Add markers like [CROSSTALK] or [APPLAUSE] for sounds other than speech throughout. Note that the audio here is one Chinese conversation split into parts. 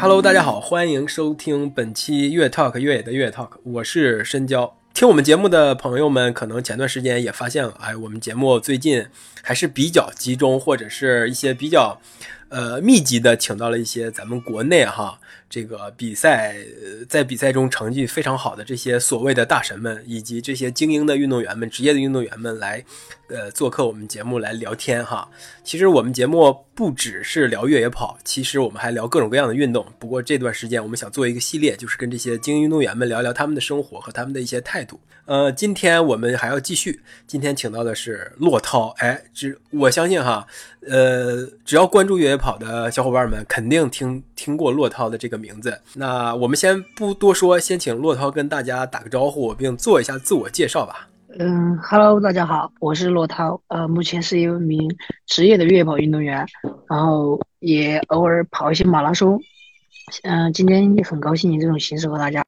Hello，大家好，欢迎收听本期越 Talk 越野的越 Talk，我是深交。听我们节目的朋友们，可能前段时间也发现了，哎，我们节目最近还是比较集中，或者是一些比较呃密集的，请到了一些咱们国内哈这个比赛在比赛中成绩非常好的这些所谓的大神们，以及这些精英的运动员们、职业的运动员们来呃做客我们节目来聊天哈。其实我们节目不只是聊越野跑，其实我们还聊各种各样的运动。不过这段时间我们想做一个系列，就是跟这些精英运动员们聊聊他们的生活和他们的一些态度。呃，今天我们还要继续，今天请到的是骆涛。哎，只我相信哈，呃，只要关注越野跑的小伙伴们，肯定听听过骆涛的这个名字。那我们先不多说，先请骆涛跟大家打个招呼，并做一下自我介绍吧。嗯，Hello，大家好，我是骆涛，呃，目前是一名职业的越野跑运动员，然后也偶尔跑一些马拉松。嗯、今天也很高兴以这种形式和大家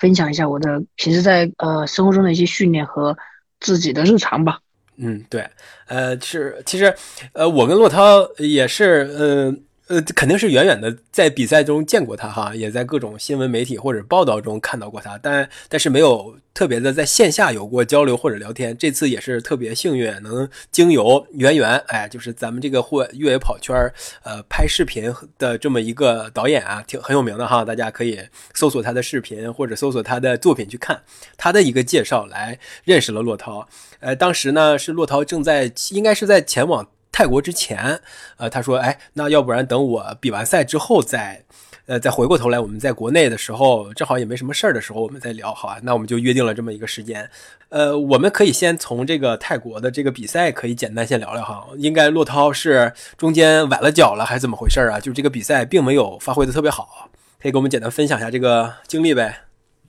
分享一下我的平时在呃生活中的一些训练和自己的日常吧。嗯，对，呃，是其实，呃，我跟洛涛也是，呃呃，肯定是远远的在比赛中见过他哈，也在各种新闻媒体或者报道中看到过他，但但是没有特别的在线下有过交流或者聊天。这次也是特别幸运，能经由圆圆，哎，就是咱们这个户外越野跑圈，呃，拍视频的这么一个导演啊，挺很有名的哈，大家可以搜索他的视频或者搜索他的作品去看他的一个介绍，来认识了骆涛。呃，当时呢是骆涛正在，应该是在前往泰国之前，呃，他说，哎，那要不然等我比完赛之后再，呃，再回过头来，我们在国内的时候，正好也没什么事儿的时候，我们再聊，好吧？那我们就约定了这么一个时间。呃，我们可以先从这个泰国的这个比赛可以简单先聊聊哈。应该骆涛是中间崴了脚了，还是怎么回事啊？就这个比赛并没有发挥的特别好，可以给我们简单分享一下这个经历呗？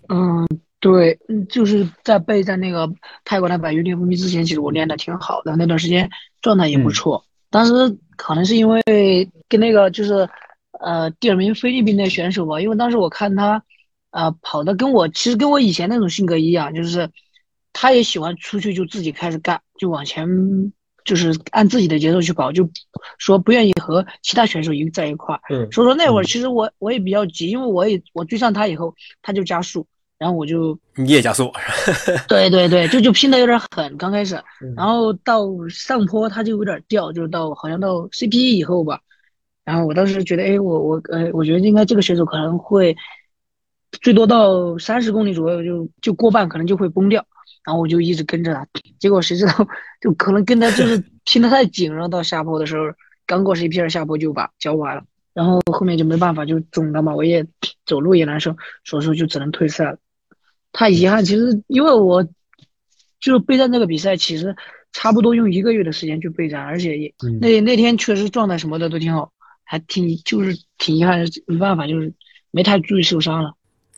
嗯，对，嗯，就是在备战那个泰国的百余练伏兵之前，其实我练的挺好的，那段时间状态也不错。当时可能是因为跟那个就是呃第二名菲律宾的选手吧，因为当时我看他呃跑的跟我其实跟我以前那种性格一样，就是他也喜欢出去就自己开始干，就往前就是按自己的节奏去跑，就说不愿意和其他选手一在一块儿。嗯所以说那会儿其实我我也比较急，因为我也我追上他以后，他就加速，然后我就你也加速，对对对，就就拼的有点狠，刚开始，嗯。然后到上坡它就有点掉，就是到好像到 CP 以后吧，然后我当时觉得，哎，我我呃，我觉得应该这个选手可能会最多到三十公里左右就就过半，可能就会崩掉，然后我就一直跟着他，结果谁知道就可能跟他就是拼的太紧，然后到下坡的时候，刚过 CP 二下坡就把脚崴了，然后后面就没办法就肿了嘛，我也走路也难受，所以说就只能退赛了。太遗憾，其实因为我就是备战这个比赛，其实差不多用一个月的时间去备战，而且也嗯那那天确实状态什么的都挺好，还挺就是挺遗憾，没办法，就是没太注意受伤了。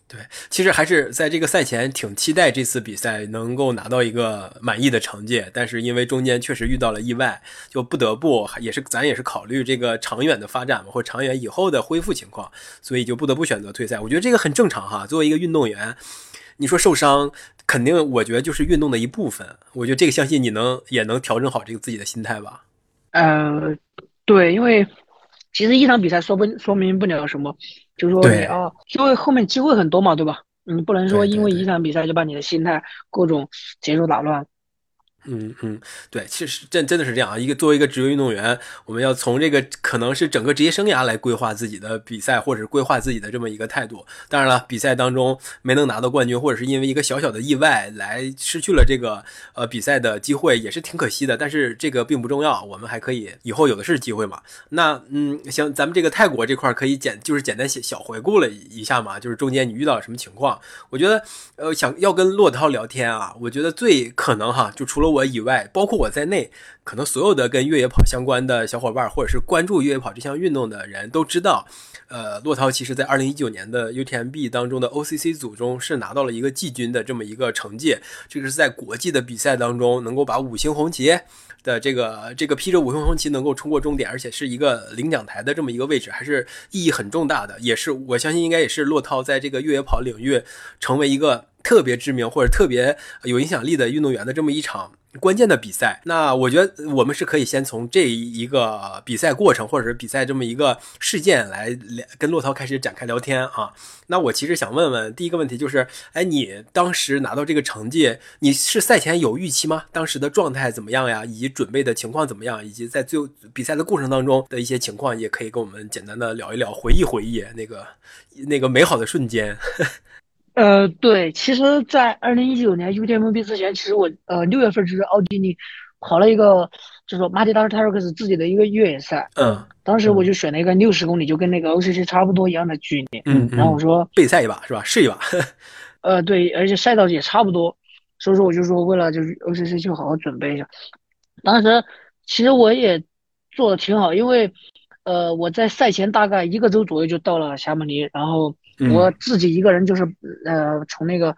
对，其实还是在这个赛前挺期待这次比赛能够拿到一个满意的成绩，但是因为中间确实遇到了意外，就不得不也是咱也是考虑这个长远的发展嘛，或者长远以后的恢复情况，所以就不得不选择退赛。我觉得这个很正常哈，作为一个运动员，你说受伤，肯定我觉得就是运动的一部分。我觉得这个相信你能也能调整好这个自己的心态吧。呃，对，因为其实一场比赛说不说明不了什么，就是说你啊，因为后面机会很多嘛，对吧？你不能说因为一场比赛就把你的心态各种节奏打乱。嗯嗯，对，其实真真的是这样啊。一个作为一个职业运动员，我们要从这个可能是整个职业生涯来规划自己的比赛，或者是规划自己的这么一个态度。当然了，比赛当中没能拿到冠军，或者是因为一个小小的意外来失去了这个呃比赛的机会，也是挺可惜的。但是这个并不重要，我们还可以以后有的是机会嘛。那嗯，行，咱们这个泰国这块可以简就是简单小小回顾了一下嘛，就是中间你遇到了什么情况？我觉得呃想要跟骆涛聊天啊，我觉得最可能哈，就除了我。我以外，包括我在内，可能所有的跟越野跑相关的小伙伴，或者是关注越野跑这项运动的人都知道，呃，骆涛其实在二零一九年的 UTMB 当中的 OCC 组中是拿到了一个季军的这么一个成绩，这个是在国际的比赛当中能够把五星红旗。的这个这个披着五星红旗能够冲过终点，而且是一个领奖台的这么一个位置，还是意义很重大的。也是我相信应该也是骆涛在这个越野跑领域成为一个特别知名或者特别有影响力的运动员的这么一场。关键的比赛，那我觉得我们是可以先从这一个比赛过程，或者是比赛这么一个事件来跟骆涛开始展开聊天啊。那我其实想问问，第一个问题就是，哎，你当时拿到这个成绩，你是赛前有预期吗？当时的状态怎么样呀？以及准备的情况怎么样？以及在最后比赛的过程当中的一些情况，也可以跟我们简单的聊一聊，回忆回忆那个那个美好的瞬间。呃，对，其实，在二零一九年 UTMB 之前，其实我呃六月份就是奥地利跑了一个，就是说马蒂达尔泰瑞克斯自己的一个越野赛。嗯。当时我就选了一个六十公里，就跟那个 OCC 差不多一样的距离。嗯。然后我说备赛一把是吧？试一把。[LAUGHS] 呃，对，而且赛道也差不多，所以说我就说为了就是 OCC 就好好准备一下。当时其实我也做的挺好，因为呃我在赛前大概一个周左右就到了霞慕尼，然后。我自己一个人就是，呃，从那个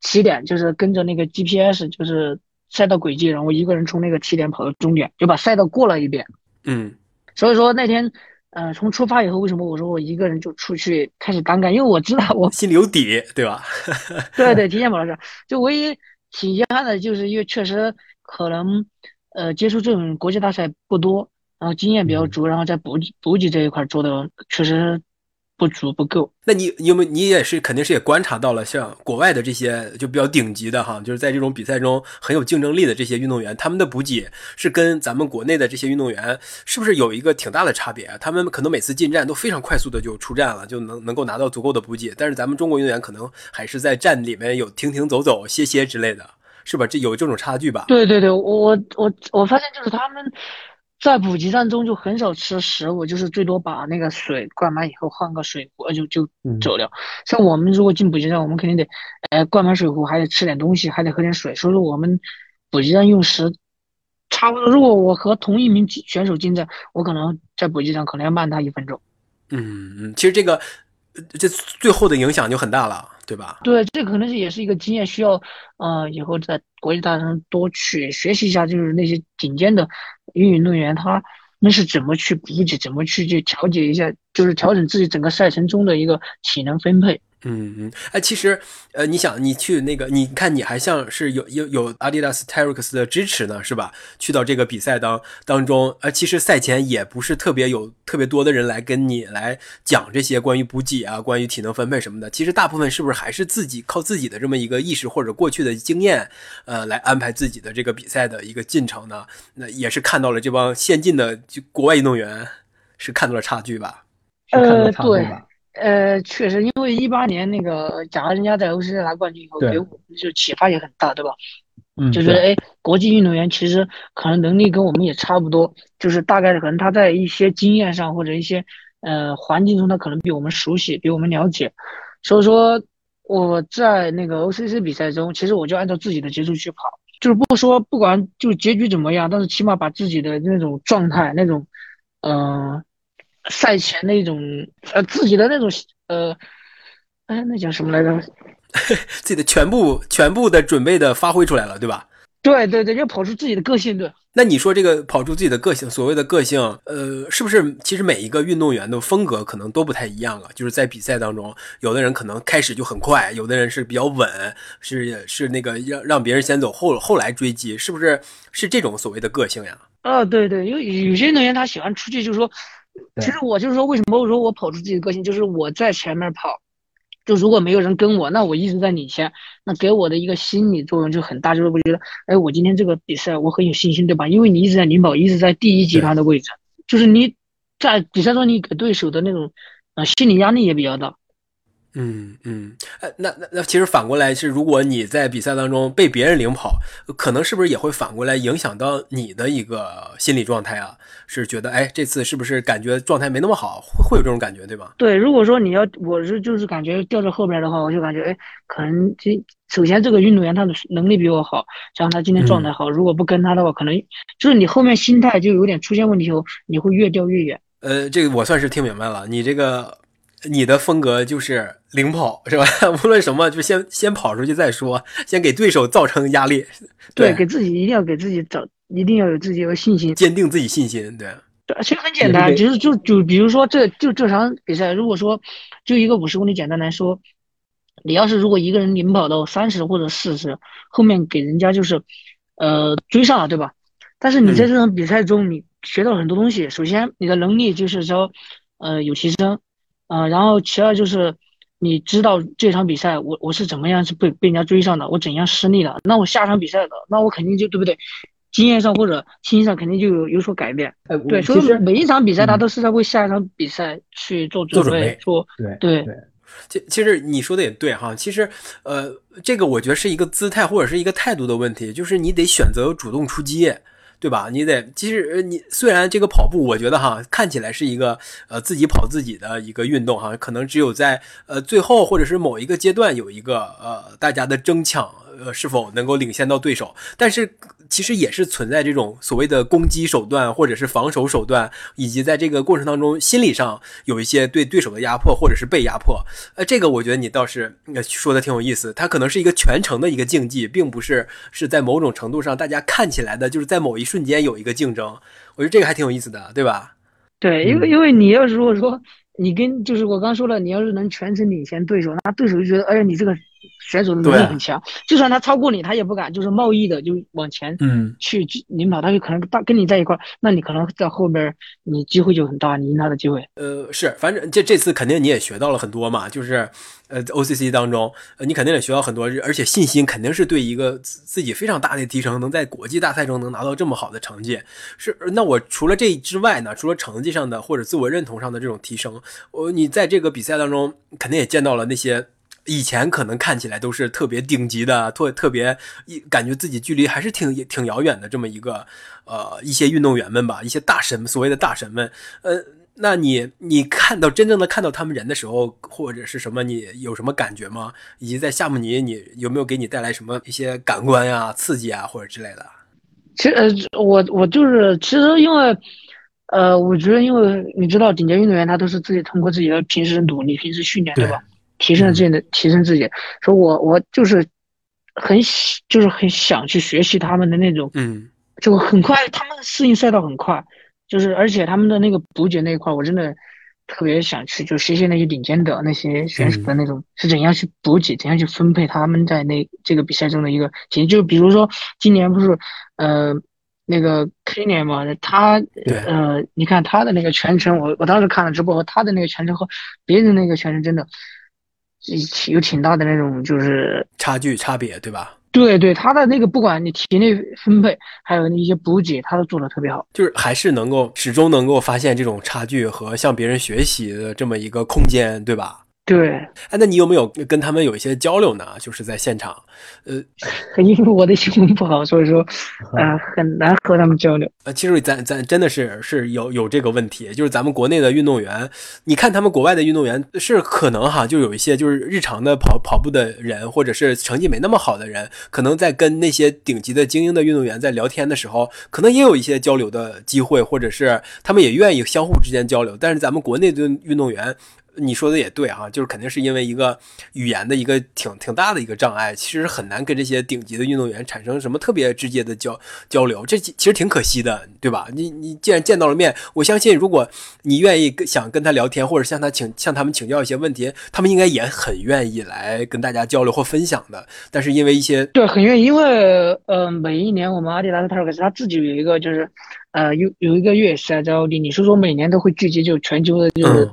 起点，就是跟着那个 GPS，就是赛道轨迹，然后我一个人从那个起点跑到终点，就把赛道过了一遍。嗯，所以说那天，呃，从出发以后，为什么我说我一个人就出去开始单干？因为我知道我心里有底，对吧？[LAUGHS] 对对，提前跑了这，就唯一挺遗憾的就是，因为确实可能，呃，接触这种国际大赛不多，然后经验比较足，然后在补给补给这一块做的确实。不足不够，那你有没有？你也是肯定是也观察到了，像国外的这些就比较顶级的哈，就是在这种比赛中很有竞争力的这些运动员，他们的补给是跟咱们国内的这些运动员是不是有一个挺大的差别？他们可能每次进站都非常快速的就出站了，就能能够拿到足够的补给，但是咱们中国运动员可能还是在站里面有停停走走歇歇之类的，是吧？这有这种差距吧？对对对，我我我发现就是他们。在补给站中就很少吃食物，就是最多把那个水灌满以后换个水壶就就走了。像我们如果进补给站，我们肯定得，呃，灌满水壶，还得吃点东西，还得喝点水。所以说我们补给站用时差不多。如果我和同一名选手进站，我可能在补给站可能要慢他一分钟。嗯嗯，其实这个这最后的影响就很大了。对吧？对，这可能是也是一个经验，需要，呃，以后在国际大赛上多去学习一下，就是那些顶尖的运动员，他们是怎么去补给，怎么去去调节一下，就是调整自己整个赛程中的一个体能分配。嗯嗯，哎，其实，呃，你想，你去那个，你看，你还像是有有有阿迪达斯 Terrex 的支持呢，是吧？去到这个比赛当当中，呃，其实赛前也不是特别有特别多的人来跟你来讲这些关于补给啊、关于体能分配什么的。其实大部分是不是还是自己靠自己的这么一个意识或者过去的经验，呃，来安排自己的这个比赛的一个进程呢？那也是看到了这帮先进的就国外运动员是看到了差距吧？呃，对。呃，确实，因为一八年那个，假如人家在欧世拿冠军以后，给我们就启发也很大，对吧？嗯，就觉得哎，国际运动员其实可能能力跟我们也差不多，就是大概可能他在一些经验上或者一些呃环境中，他可能比我们熟悉，比我们了解。所以说我在那个 OCC 比赛中，其实我就按照自己的节奏去跑，就是不说不管就结局怎么样，但是起码把自己的那种状态，那种嗯。赛前那种呃自己的那种呃，哎，那叫什么来着？[LAUGHS] 自己的全部全部的准备的发挥出来了，对吧？对对对，要跑出自己的个性，对。那你说这个跑出自己的个性，所谓的个性，呃，是不是其实每一个运动员的风格可能都不太一样啊？就是在比赛当中，有的人可能开始就很快，有的人是比较稳，是是那个让让别人先走，后后来追击，是不是是这种所谓的个性呀？啊，对对，因为有些运动员他喜欢出去，就是说。其实我就是说，为什么我说我跑出自己的个性，就是我在前面跑，就如果没有人跟我，那我一直在领先，那给我的一个心理作用就很大，就是我觉得，哎，我今天这个比赛我很有信心，对吧？因为你一直在领跑，一直在第一集团的位置，就是你在比赛中你给对手的那种，呃，心理压力也比较大。嗯嗯，呃，那那那其实反过来是，如果你在比赛当中被别人领跑，可能是不是也会反过来影响到你的一个心理状态啊？是觉得哎，这次是不是感觉状态没那么好，会会有这种感觉，对吧？对，如果说你要我是就是感觉掉在后边的话，我就感觉哎，可能这首先这个运动员他的能力比我好，加上他今天状态好，如果不跟他的话，可能就是你后面心态就有点出现问题后，你会越掉越远。呃，这个我算是听明白了，你这个你的风格就是领跑是吧？[LAUGHS] 无论什么就先先跑出去再说，先给对手造成压力，[LAUGHS] 对，给自己一定要给自己找，一定要有自己有信心，坚定自己信心，对。对，其实很简单，其实就就比如说这就这场比赛，如果说就一个五十公里，简单来说，你要是如果一个人领跑到三十或者四十，后面给人家就是呃追上了，对吧？但是你在这场比赛中，你学到了很多东西。首先，你的能力就是说呃有提升，呃，然后其二就是你知道这场比赛我我是怎么样是被被人家追上的，我怎样失利了，那我下场比赛的，那我肯定就对不对？经验上或者信心上肯定就有有所改变，对，所以每一场比赛他都是在为下一场比赛去做做准备，做对对对。其其实你说的也对哈，其实呃，这个我觉得是一个姿态或者是一个态度的问题，就是你得选择主动出击，对吧？你得其实你虽然这个跑步，我觉得哈看起来是一个呃自己跑自己的一个运动哈，可能只有在呃最后或者是某一个阶段有一个呃大家的争抢。呃，是否能够领先到对手？但是其实也是存在这种所谓的攻击手段，或者是防守手段，以及在这个过程当中心理上有一些对对手的压迫，或者是被压迫。呃，这个我觉得你倒是说的挺有意思。它可能是一个全程的一个竞技，并不是是在某种程度上大家看起来的就是在某一瞬间有一个竞争。我觉得这个还挺有意思的，对吧？对，因为因为你要是如果说你跟就是我刚说了，你要是能全程领先对手，那对手就觉得哎呀你这个。选手的能力很强，就算他超过你，他也不敢就是贸易的就往前嗯去领跑，他就可能大跟你在一块儿，那你可能在后边你机会就很大，你赢他的机会。呃，是，反正这这次肯定你也学到了很多嘛，就是呃 OCC 当中，呃你肯定也学到很多，而且信心肯定是对一个自己非常大的提升，能在国际大赛中能拿到这么好的成绩，是那我除了这之外呢，除了成绩上的或者自我认同上的这种提升，我你在这个比赛当中肯定也见到了那些。以前可能看起来都是特别顶级的，特特别一感觉自己距离还是挺挺遥远的这么一个呃一些运动员们吧，一些大神，所谓的大神们，呃，那你你看到真正的看到他们人的时候，或者是什么，你有什么感觉吗？以及在夏慕尼，你有没有给你带来什么一些感官呀、刺激啊，或者之类的？其实呃，我我就是其实因为呃，我觉得因为你知道，顶尖运动员他都是自己通过自己的平时努力、平时训练，对吧？提升自己的，提升自己。说我我就是很就是很想去学习他们的那种，嗯，就很快，他们适应赛道很快，就是而且他们的那个补给那一块，我真的特别想去，就学习那些顶尖的那些选手的那种是怎样去补给，怎样去分配他们在那这个比赛中的一个体就比如说今年不是呃那个 K 年嘛，他呃你看他的那个全程，我我当时看了直播，他的那个全程和别人那个全程真的。有挺大的那种，就是差距差别，对吧？对对，他的那个不管你体内分配，还有那些补给，他都做的特别好，就是还是能够始终能够发现这种差距和向别人学习的这么一个空间，对吧？对，哎，那你有没有跟他们有一些交流呢？就是在现场，呃，[LAUGHS] 因为我的英文不好，所以说，[LAUGHS] 呃，很难和他们交流。呃，其实咱咱真的是是有有这个问题，就是咱们国内的运动员，你看他们国外的运动员是可能哈，就有一些就是日常的跑跑步的人，或者是成绩没那么好的人，可能在跟那些顶级的精英的运动员在聊天的时候，可能也有一些交流的机会，或者是他们也愿意相互之间交流。但是咱们国内的运动员。你说的也对哈，就是肯定是因为一个语言的一个挺挺大的一个障碍，其实很难跟这些顶级的运动员产生什么特别直接的交交流，这其实挺可惜的，对吧？你你既然见到了面，我相信如果你愿意跟想跟他聊天，或者向他请向他们请教一些问题，他们应该也很愿意来跟大家交流或分享的。但是因为一些对很愿意，因为呃每一年我们阿迪达斯塔克斯他自己有一个就是呃有有一个月是在奥地利，所以说每年都会聚集就全球的就是。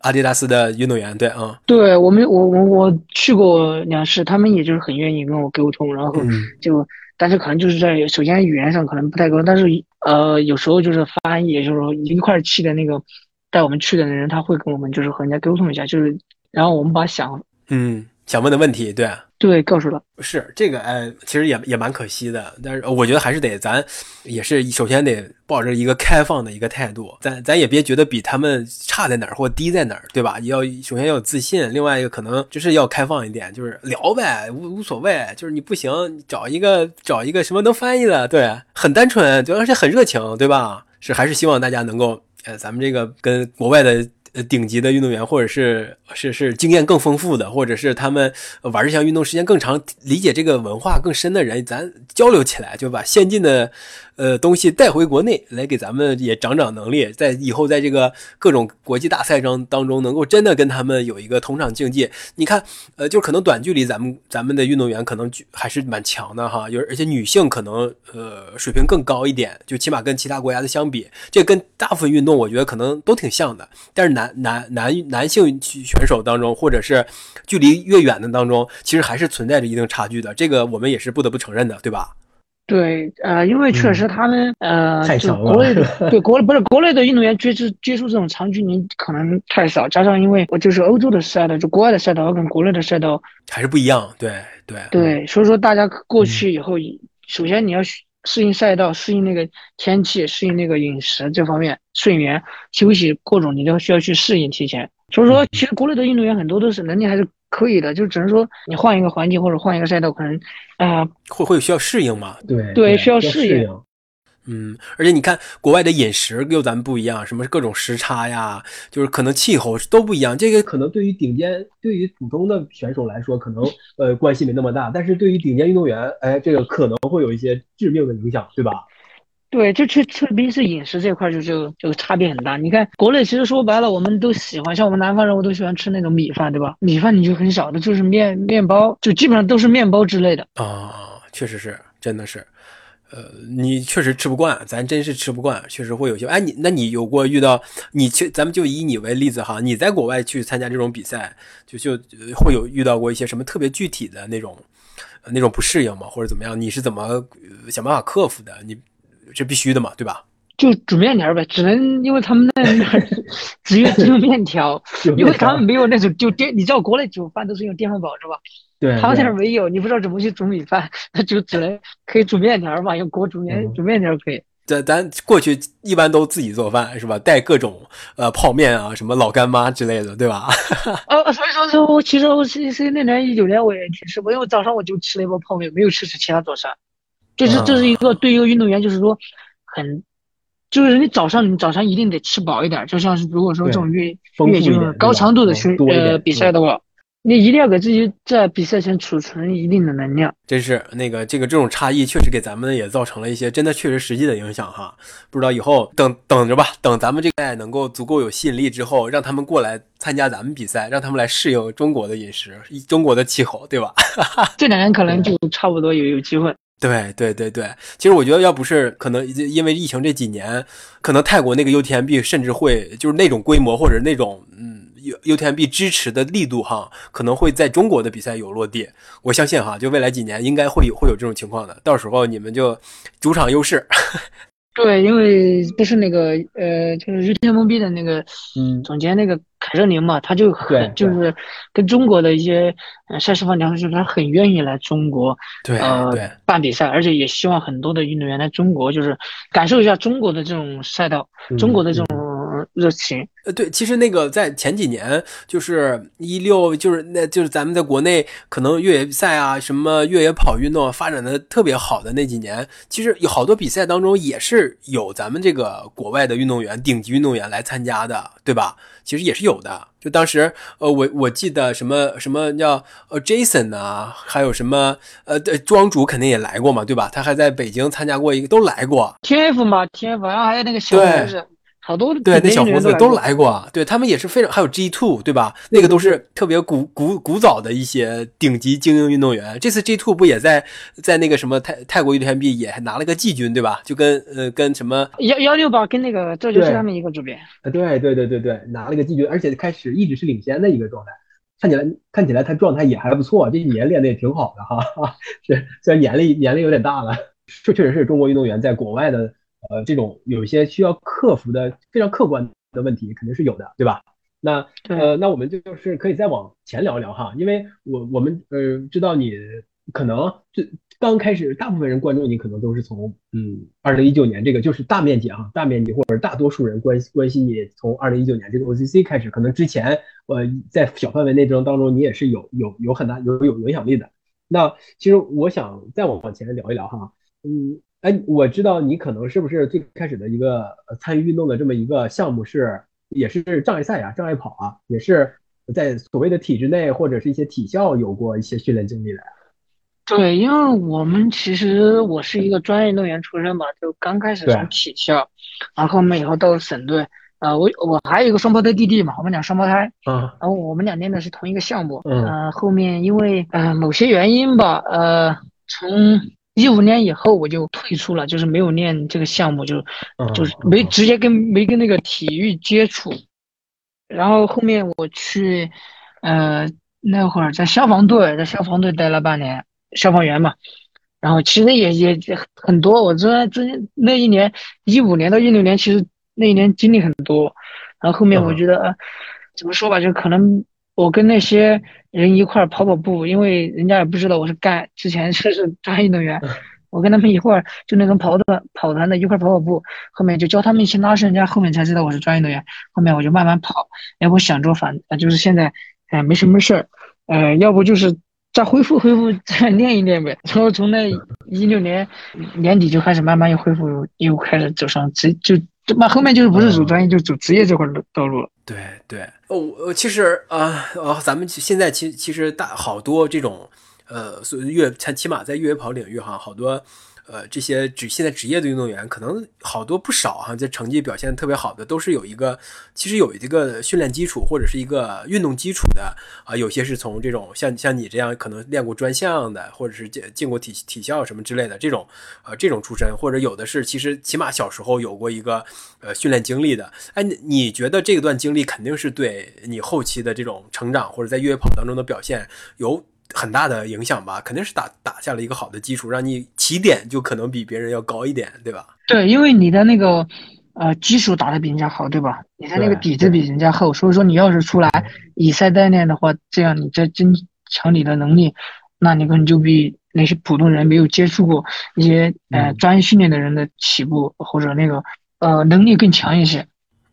阿迪达斯的运动员，对啊，对我们，我我我去过两次，他们也就是很愿意跟我沟通，然后就，但是可能就是在首先语言上可能不太沟通，但是呃有时候就是翻译，就是说一块去的那个带我们去的人，他会跟我们就是和人家沟通一下，就是然后我们把想嗯，想问的问题，对。对告诉了。是这个，哎，其实也也蛮可惜的，但是我觉得还是得咱也是首先得抱着一个开放的一个态度，咱咱也别觉得比他们差在哪儿或低在哪儿，对吧？要首先要有自信，另外一个可能就是要开放一点，就是聊呗，无无所谓，就是你不行，找一个找一个什么能翻译的，对，很单纯，主要是很热情，对吧？是还是希望大家能够，呃，咱们这个跟国外的。呃，顶级的运动员，或者是是是经验更丰富的，或者是他们玩这项运动时间更长、理解这个文化更深的人，咱交流起来，就把先进的。呃，东西带回国内来给咱们也长长能力，在以后在这个各种国际大赛中当中，能够真的跟他们有一个同场竞技。你看，呃，就可能短距离咱们咱们的运动员可能还是蛮强的哈，有而且女性可能呃水平更高一点，就起码跟其他国家的相比，这跟大部分运动我觉得可能都挺像的。但是男男男男男性选手当中，或者是距离越远的当中，其实还是存在着一定差距的，这个我们也是不得不承认的，对吧？对，呃，因为确实他们，呃，太少了。国内的 [LAUGHS] 对国不是国内的运动员接触接触这种长距离可能太少，加上因为我就是欧洲的赛道，就国外的赛道跟国内的赛道还是不一样。对对对，所以说大家过去以后，首先你要适应赛道，适应那个天气，适应那个饮食这方面，睡眠、休息各种，你都需要去适应提前。所以说，其实国内的运动员很多都是能力还是。可以的，就只能说你换一个环境或者换一个赛道，可能，啊，会会需要适应嘛？对对，需要适应。嗯，而且你看国外的饮食又咱们不一样，什么各种时差呀，就是可能气候都不一样。这个可能对于顶尖、对于普通的选手来说，可能呃关系没那么大，但是对于顶尖运动员，哎，这个可能会有一些致命的影响，对吧？对，就特特别是饮食这块，就就就差别很大。你看国内，其实说白了，我们都喜欢，像我们南方人，我都喜欢吃那种米饭，对吧？米饭你就很少的，就是面面包，就基本上都是面包之类的啊。确实是，真的是，呃，你确实吃不惯，咱真是吃不惯，确实会有些。哎，你那你有过遇到？你去，咱们就以你为例子哈，你在国外去参加这种比赛，就就会有遇到过一些什么特别具体的那种那种不适应吗？或者怎么样？你是怎么想办法克服的？你？这必须的嘛，对吧？就煮面条呗，只能因为他们那 [LAUGHS] 只有只有面条，因为他们没有那种就电，你知道国内煮饭都是用电饭煲是吧？对，他们那儿没有，你不知道怎么去煮米饭，那就只能可以煮面条嘛，用锅煮面煮面条可以。咱咱过去一般都自己做饭是吧？带各种呃泡面啊，什么老干妈之类的，对吧？呃，[LAUGHS] 所以说说，其实我其实那年一九年我也挺吃，因为早上我就吃了一包泡面，没有吃吃其他早餐。这是这是一个对一个运动员，就是说很，就是你早上你早上一定得吃饱一点，就像是如果说这种越越就是高强度的训呃比赛的话，你一定要给自己在比赛前储存一定的能量。真是那个这个这种差异确实给咱们也造成了一些真的确实实际的影响哈。不知道以后等等着吧，等咱们这个能够足够有吸引力之后，让他们过来参加咱们比赛，让他们来适应中国的饮食、中国的气候，对吧？[LAUGHS] 这两年可能就差不多有有机会。对对对对，其实我觉得要不是可能因为疫情这几年，可能泰国那个 UTMB 甚至会就是那种规模或者那种嗯 U UTMB 支持的力度哈，可能会在中国的比赛有落地。我相信哈，就未来几年应该会有会有这种情况的，到时候你们就主场优势。[LAUGHS] 对，因为不是那个呃，就是 UTMB 的那个嗯总监那个凯瑟琳嘛，他就很 [LAUGHS] 就是跟中国的一些赛事方讲，就是他很愿意来中国对呃办比赛，而且也希望很多的运动员来中国，就是感受一下中国的这种赛道，中国的这种。热情，呃，对，其实那个在前几年，就是一六，就是那，就是咱们在国内可能越野赛啊，什么越野跑运动发展的特别好的那几年，其实有好多比赛当中也是有咱们这个国外的运动员、顶级运动员来参加的，对吧？其实也是有的。就当时，呃，我我记得什么什么叫呃 Jason 啊，还有什么呃庄主肯定也来过嘛，对吧？他还在北京参加过一个，都来过。TF 嘛，TF，然后还有那个小孩子。好多对那小胡子都来过，对他们也是非常，还有 G Two 对吧？那个都是特别古古古早的一些顶级精英运动员。这次 G Two 不也在在那个什么泰泰国 UTMB 也拿了个季军对吧？就跟呃跟什么幺幺六八跟那个这就是他们一个主编啊，对对对对对，拿了个季军，而且开始一直是领先的一个状态，看起来看起来他状态也还不错，这几年练的也挺好的哈。[LAUGHS] 是虽然年龄年龄有点大了，这确实是中国运动员在国外的。呃，这种有一些需要克服的非常客观的问题，肯定是有的，对吧？那呃，那我们就就是可以再往前聊一聊哈，因为我我们呃知道你可能最刚开始，大部分人关注你可能都是从嗯二零一九年这个就是大面积哈，大面积或者大多数人关关心你从二零一九年这个 OCC 开始，可能之前呃在小范围内争当中你也是有有有很大有有影响力的。那其实我想再往往前聊一聊哈，嗯，哎，我知道你可能是不是最开始的一个呃参与运动的这么一个项目是也是障碍赛啊，障碍跑啊，也是在所谓的体制内或者是一些体校有过一些训练经历的。对，因为我们其实我是一个专业运动员出身嘛，就刚开始对从体校，然后后面以后到省队，呃，我我还有一个双胞胎弟弟嘛，我们俩双胞胎，啊，然后我们俩练的是同一个项目，嗯呃，后面因为呃某些原因吧，呃，从一五年以后我就退出了，就是没有练这个项目，就嗯。就是没直接跟没跟那个体育接触，然后后面我去，呃，那会儿在消防队，在消防队待了半年，消防员嘛，然后其实也也也很多，我这这那一年一五年到一六年，其实那一年经历很多，然后后面我嗯。觉得，呃怎么说吧，就可能我跟那些人一块儿跑跑步，因为人家也不知道我是干之前是是专业运动员，我跟他们一块儿就那种跑的跑团的一块儿跑跑步，后面就教他们一些拉伸，人家后面才知道我是专业运动员，后面我就慢慢跑，要不想着反呃就是现在哎没什么事儿，呃要不就是再恢复恢复再练一练呗，然后从那一六年年底就开始慢慢又恢复，又开始走上职就就慢后面就是不是走专业就走职业这块的道路了。对对，哦，其实啊呃咱们现在其其实大好多这种呃，所谓越起码在越野跑领域哈，好多呃这些职现在职业的运动员，可能好多不少哈，这成绩表现特别好的，都是有一个其实有一个训练基础或者是一个运动基础的啊、有些是从这种像像你这样可能练过专项的，或者是进进过体体校什么之类的这种呃这种出身，或者有的是其实起码小时候有过一个呃训练经历的。哎，你觉得这段经历肯定是对你后期的这种成长或者在越野跑当中的表现有很大的影响吧？肯定是打打下了一个好的基础，让你起点就可能比别人要高一点，对吧？对，因为你的那个呃基础打得比人家好，对吧？你的那个底子比人家厚，所以说你要是出来以赛代练的话，这样你再增强你的能力，那你可能就比那些普通人没有接触过一些呃专业训练的人的起步或者那个呃能力更强一些。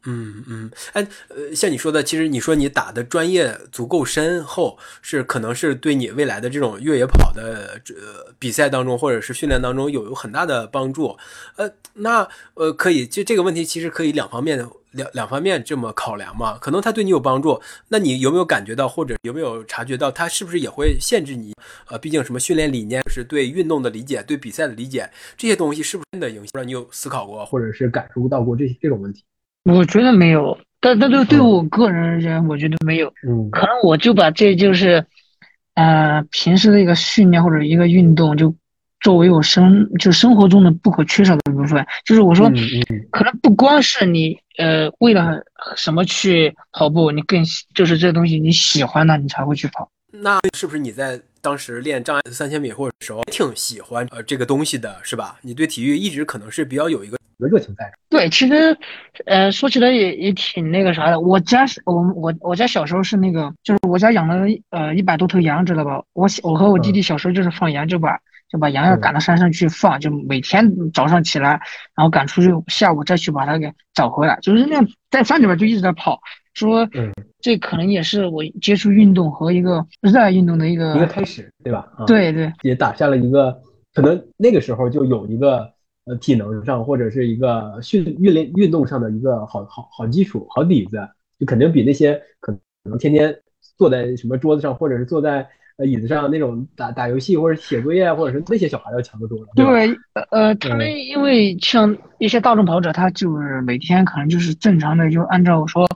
嗯嗯，哎，呃，像你说的，其实你说你打的专业足够深厚，是可能是对你未来的这种越野跑的这、呃、比赛当中或者是训练当中有有很大的帮助。呃，那呃可以，就这个问题其实可以两方面两两方面这么考量嘛。可能它对你有帮助，那你有没有感觉到或者有没有察觉到它是不是也会限制你？呃，毕竟什么训练理念是对运动的理解、对比赛的理解这些东西是不是真的影响？让你有思考过？或者是感受到过这这种问题。我觉得没有，但但对对嗯我个人而言，我觉得没有。嗯可能我就把这就是，呃，平时的一个训练或者一个运动，就作为我生就生活中的不可缺少的一部分。就是我说，嗯嗯可能不光是你呃为了什么去跑步，你更喜就是这东西你喜欢它，你才会去跑。那是不是你在当时练障碍三千米或者时候挺喜欢呃这个东西的，是吧？你对体育一直可能是比较有一个有个热情在这。对，其实，呃，说起来也也挺那个啥的。我家是我我我家小时候是那个，就是我家养了呃一百多头羊，知道吧？我小我和我弟弟小时候就是放羊，就把就把羊要赶到山上去放，就每天早上起来，然后赶出去，下午再去把它给找回来，就是那样在山里边就一直在跑。说嗯这可能也是我接触运动和一个热爱运动的一个一个开始，对吧？啊，，对对也打下了一个可能那个时候就有一个呃体能上或者是一个训运练运动上的一个好好好基础好底子，就肯定比那些可能天天坐在什么桌子上或者是坐在呃椅子上那种打打游戏或者写作业或者是那些小孩要强得多了，对，呃呃，他们因为像一些大众跑者，他就是每天可能就是正常的，就按照说，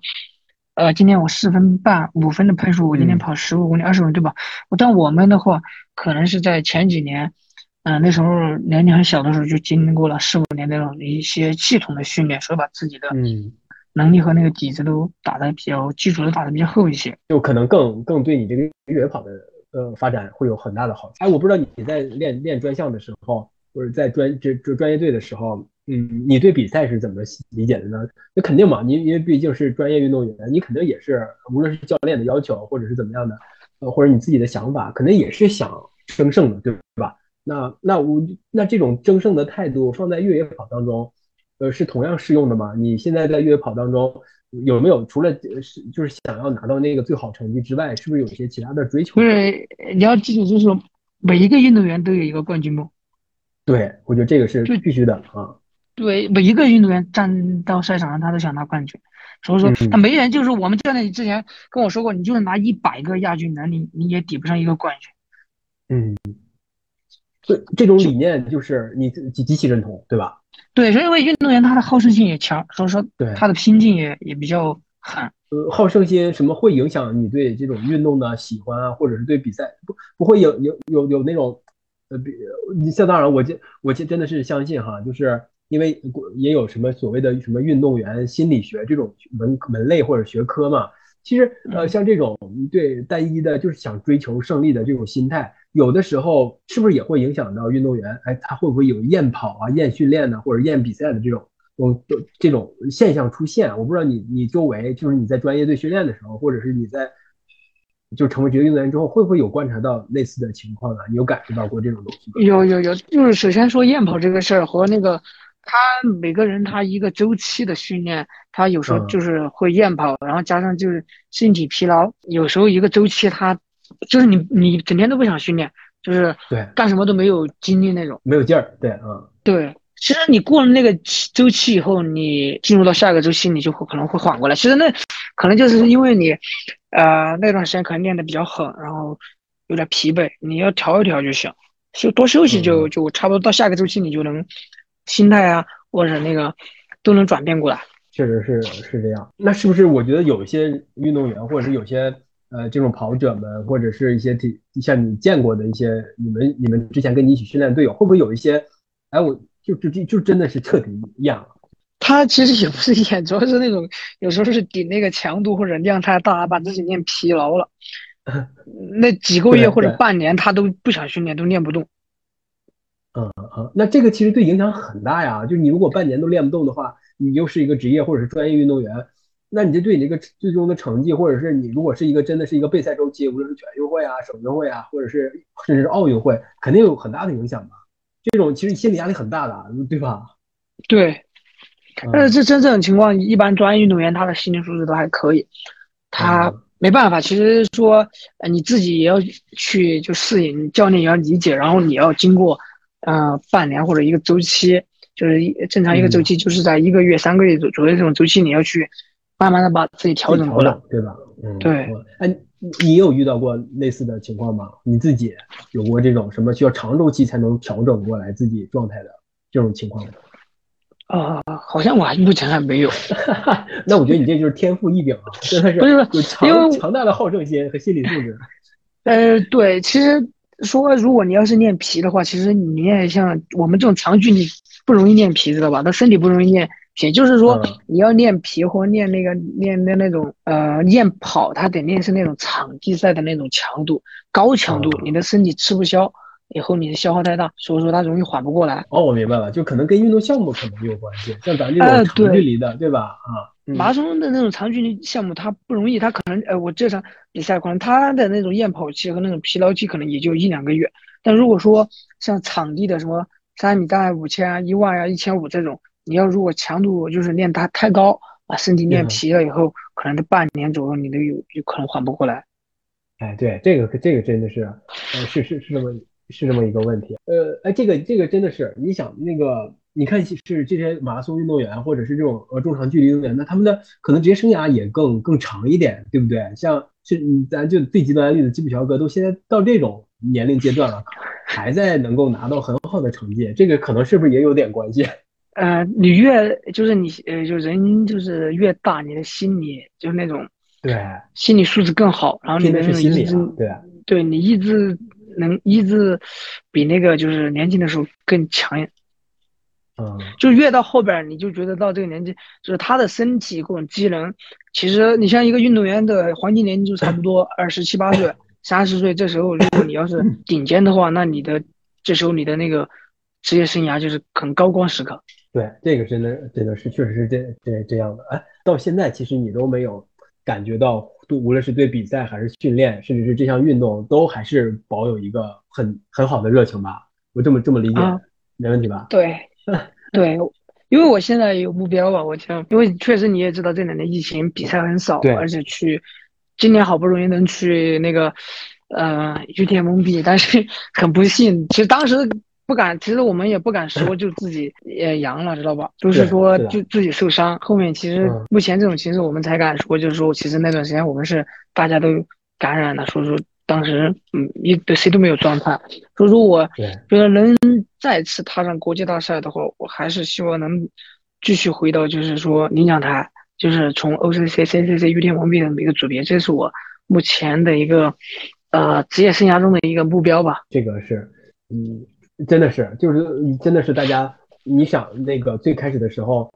呃，今天我四分半、五分的配速，我今天嗯。跑十五公里、二十公里，对吧？但我们的话，可能是在前几年，嗯、那时候年龄很小的时候，就经历过了四五年那种一些系统的训练，所以把自己的嗯，能力和那个底子都打得比较基础都打得比较厚一些。就可能更更对你这个越野跑的呃发展会有很大的好处。哎，我不知道你在练练专项的时候，或者在专这这专业队的时候，嗯，你对比赛是怎么理解的呢？那肯定嘛，你因为毕竟是专业运动员，你肯定也是，无论是教练的要求，或者是怎么样的，呃，或者你自己的想法，肯定也是想争胜的，对吧？那那我那这种争胜的态度放在越野跑当中，呃，是同样适用的吗？你现在在越野跑当中有没有除了是就是想要拿到那个最好成绩之外，是不是有一些其他的追求不？是你要记住，就是说每一个运动员都有一个冠军梦。对，我觉得这个是必须的啊。对，每一个运动员站到赛场上，他都想拿冠军。所以说，嗯他没人就是我们教练之前跟我说过，你就是拿一百个亚军那，你你也抵不上一个冠军。嗯，所以这种理念就是你自己极其认同，对吧？对，所以因为运动员他的好胜心也强，所以说对他的拼劲也也比较狠。呃，好胜心什么会影响你对这种运动的喜欢啊，或者是对比赛不不会有有有有那种呃，比你像当然我这我这真的是相信哈，就是因为国也有什么所谓的什么运动员心理学这种门门类或者学科嘛。其实呃，像这种对单一的就是想追求胜利的这种心态，有的时候是不是也会影响到运动员？哎，他会不会有厌跑啊、厌训练呢，或者厌比赛的这种？嗯，都这种现象出现，我不知道你你周围，就是你在专业队训练的时候，或者是你在就成为职业运动员之后，会不会有观察到类似的情况呢？你有感受到过这种东西吗？有有有，就是首先说验跑这个事儿和那个他每个人他一个周期的训练，他有时候嗯就是会验跑，然后加上就是身体疲劳，有时候一个周期他就是你你整天都不想训练，就是对干什么都没有精力那种。没有劲儿，对，嗯，对，其实你过了那个期周期以后，你进入到下一个周期，你就会可能会缓过来。其实那可能就是因为你，呃，那段时间可能练得比较狠，然后有点疲惫，你要调一调就行，休多休息就就差不多到下个周期你就能心态啊或者那个都能转变过来。确实是是这样。那是不是我觉得有一些运动员，或者是有些呃这种跑者们，或者是一些体像你见过的一些你们你们之前跟你一起训练的队友，会不会有一些，哎，我就就就就真的是彻底厌了？他其实也不是演，[LAUGHS] 主要是那种有时候是顶那个强度或者量太大，把自己练疲劳了。[LAUGHS] 那几个月或者半年，他都不想训练，都练不动。嗯嗯，那这个其实对影响很大呀。就是你如果半年都练不动的话，你又是一个职业或者是专业运动员，那你这对你这个最终的成绩，或者是你如果是一个真的是一个备赛周期，无论是全运会啊、省运会啊，或者是甚至是奥运会，肯定有很大的影响吧。这种其实心理压力很大的，对吧？对，嗯但是这真正情况，一般专业运动员他的心理素质都还可以，他嗯没办法。其实说，呃，你自己也要去就适应，教练也要理解，然后你要经过，呃，半年或者一个周期，就是一正常一个周期就是在一个月、三个月左左右这种周期，你要去慢慢的把自己调整过来。对吧？嗯，对嗯。哎，你你有遇到过类似的情况吗？你自己有过这种什么需要长周期才能调整过来自己状态的这种情况吗？啊、好像我还目前还没有。[LAUGHS] 那我觉得你这就是天赋异禀啊，[LAUGHS] 真的是不是有因强为强大的好胜心和心理素质。[LAUGHS] 呃，对，其实说如果你要是练皮的话，其实你练像我们这种长距离不容易练皮，知道吧？他身体不容易练皮，就是说嗯你要练皮或练那个练练那种呃练跑，它得练是那种场地赛的那种强度，高强度，嗯你的身体吃不消，以后你的消耗太大，所以说它容易缓不过来。哦，我明白了，就可能跟运动项目可能有关系，像咱这呃种长对距离的，对吧？啊，嗯马拉松的那种长距离项目，它不容易，它可能，呃，我这场比赛可能它的那种验跑期和那种疲劳期可能也就一两个月。但如果说像场地的什么三米大、五千啊、一万啊、一千五这种，你要如果强度就是练它太高，把身体练嗯疲了以后，可能这半年左右你都有有可能缓不过来。哎，对，这个这个真的是，呃，是是是这么是这么一个问题。呃，哎，这个这个真的是，你想那个，你看是是这些马拉松运动员或者是这种呃中长距离运动员，那他们的可能职业生涯也更更长一点，对不对？像是嗯咱就最极端的例子，基普乔格都现在到这种年龄阶段了，还在能够拿到很好的成绩，这个可能是不是也有点关系？呃，你越就是你呃，就人就是越大，你的心理就是那种对，心理素质更好，然后你拼的那种意志啊，对。对你意志能意志比那个就是年轻的时候更强嗯，就越到后边儿你就觉得到这个年纪，就是他的身体各种机能，其实你像一个运动员的黄金年纪就差不多二十七八岁、三十岁，这时候如果你要是顶尖的话，那你的这时候你的那个职业生涯就是很高光时刻。对，这个真的真的是确实是这这这样的。哎，到现在其实你都没有感觉到，对，无论是对比赛还是训练，甚至是这项运动，都还是保有一个很很好的热情吧？我这么这么理解，啊没问题吧？对，[LAUGHS] 对，因为我现在有目标吧，我想，因为确实你也知道这两年疫情比赛很少，对而且去今年好不容易能去那个呃玉田蒙蔽，但是 [LAUGHS] 很不幸，其实当时不敢，其实我们也不敢说，[LAUGHS] 就自己也阳了，知道吧？都是说就自己受伤，后面其实嗯目前这种形式我们才敢说，就是说其实那段时间我们是大家都感染了，所以说当时嗯一对谁都没有状态，所以说我对，觉得能再次踏上国际大赛的话，我还是希望能继续回到就是说领奖台，就是从 OCC、CCC、玉田蒙蔽的每个组别，这是我目前的一个呃职业生涯中的一个目标吧。这个是，嗯，真的是，就是真的是大家，你想那个最开始的时候，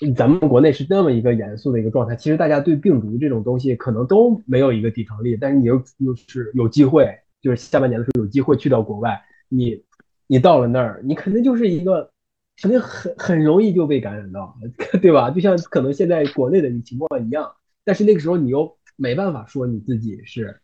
呃，咱们国内是那么一个严肃的一个状态，其实大家对病毒这种东西可能都没有一个抵抗力，但是你又又是有机会，就是下半年的时候有机会去到国外，你你到了那儿，你肯定就是一个。肯定很很容易就被感染到，[LAUGHS] 对吧？就像可能现在国内的情况一样，但是那个时候你又没办法说你自己是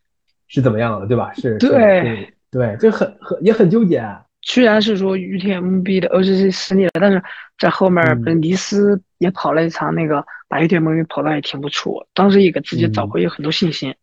是怎么样的，对吧？是，是对是对，这很很也很纠结。啊虽然是说 UTMB 的 OGC 失利了，但是在后面嗯本尼斯也跑了一场那个把 UTMB 跑的也挺不错，当时也给自己找嗯回有很多信心。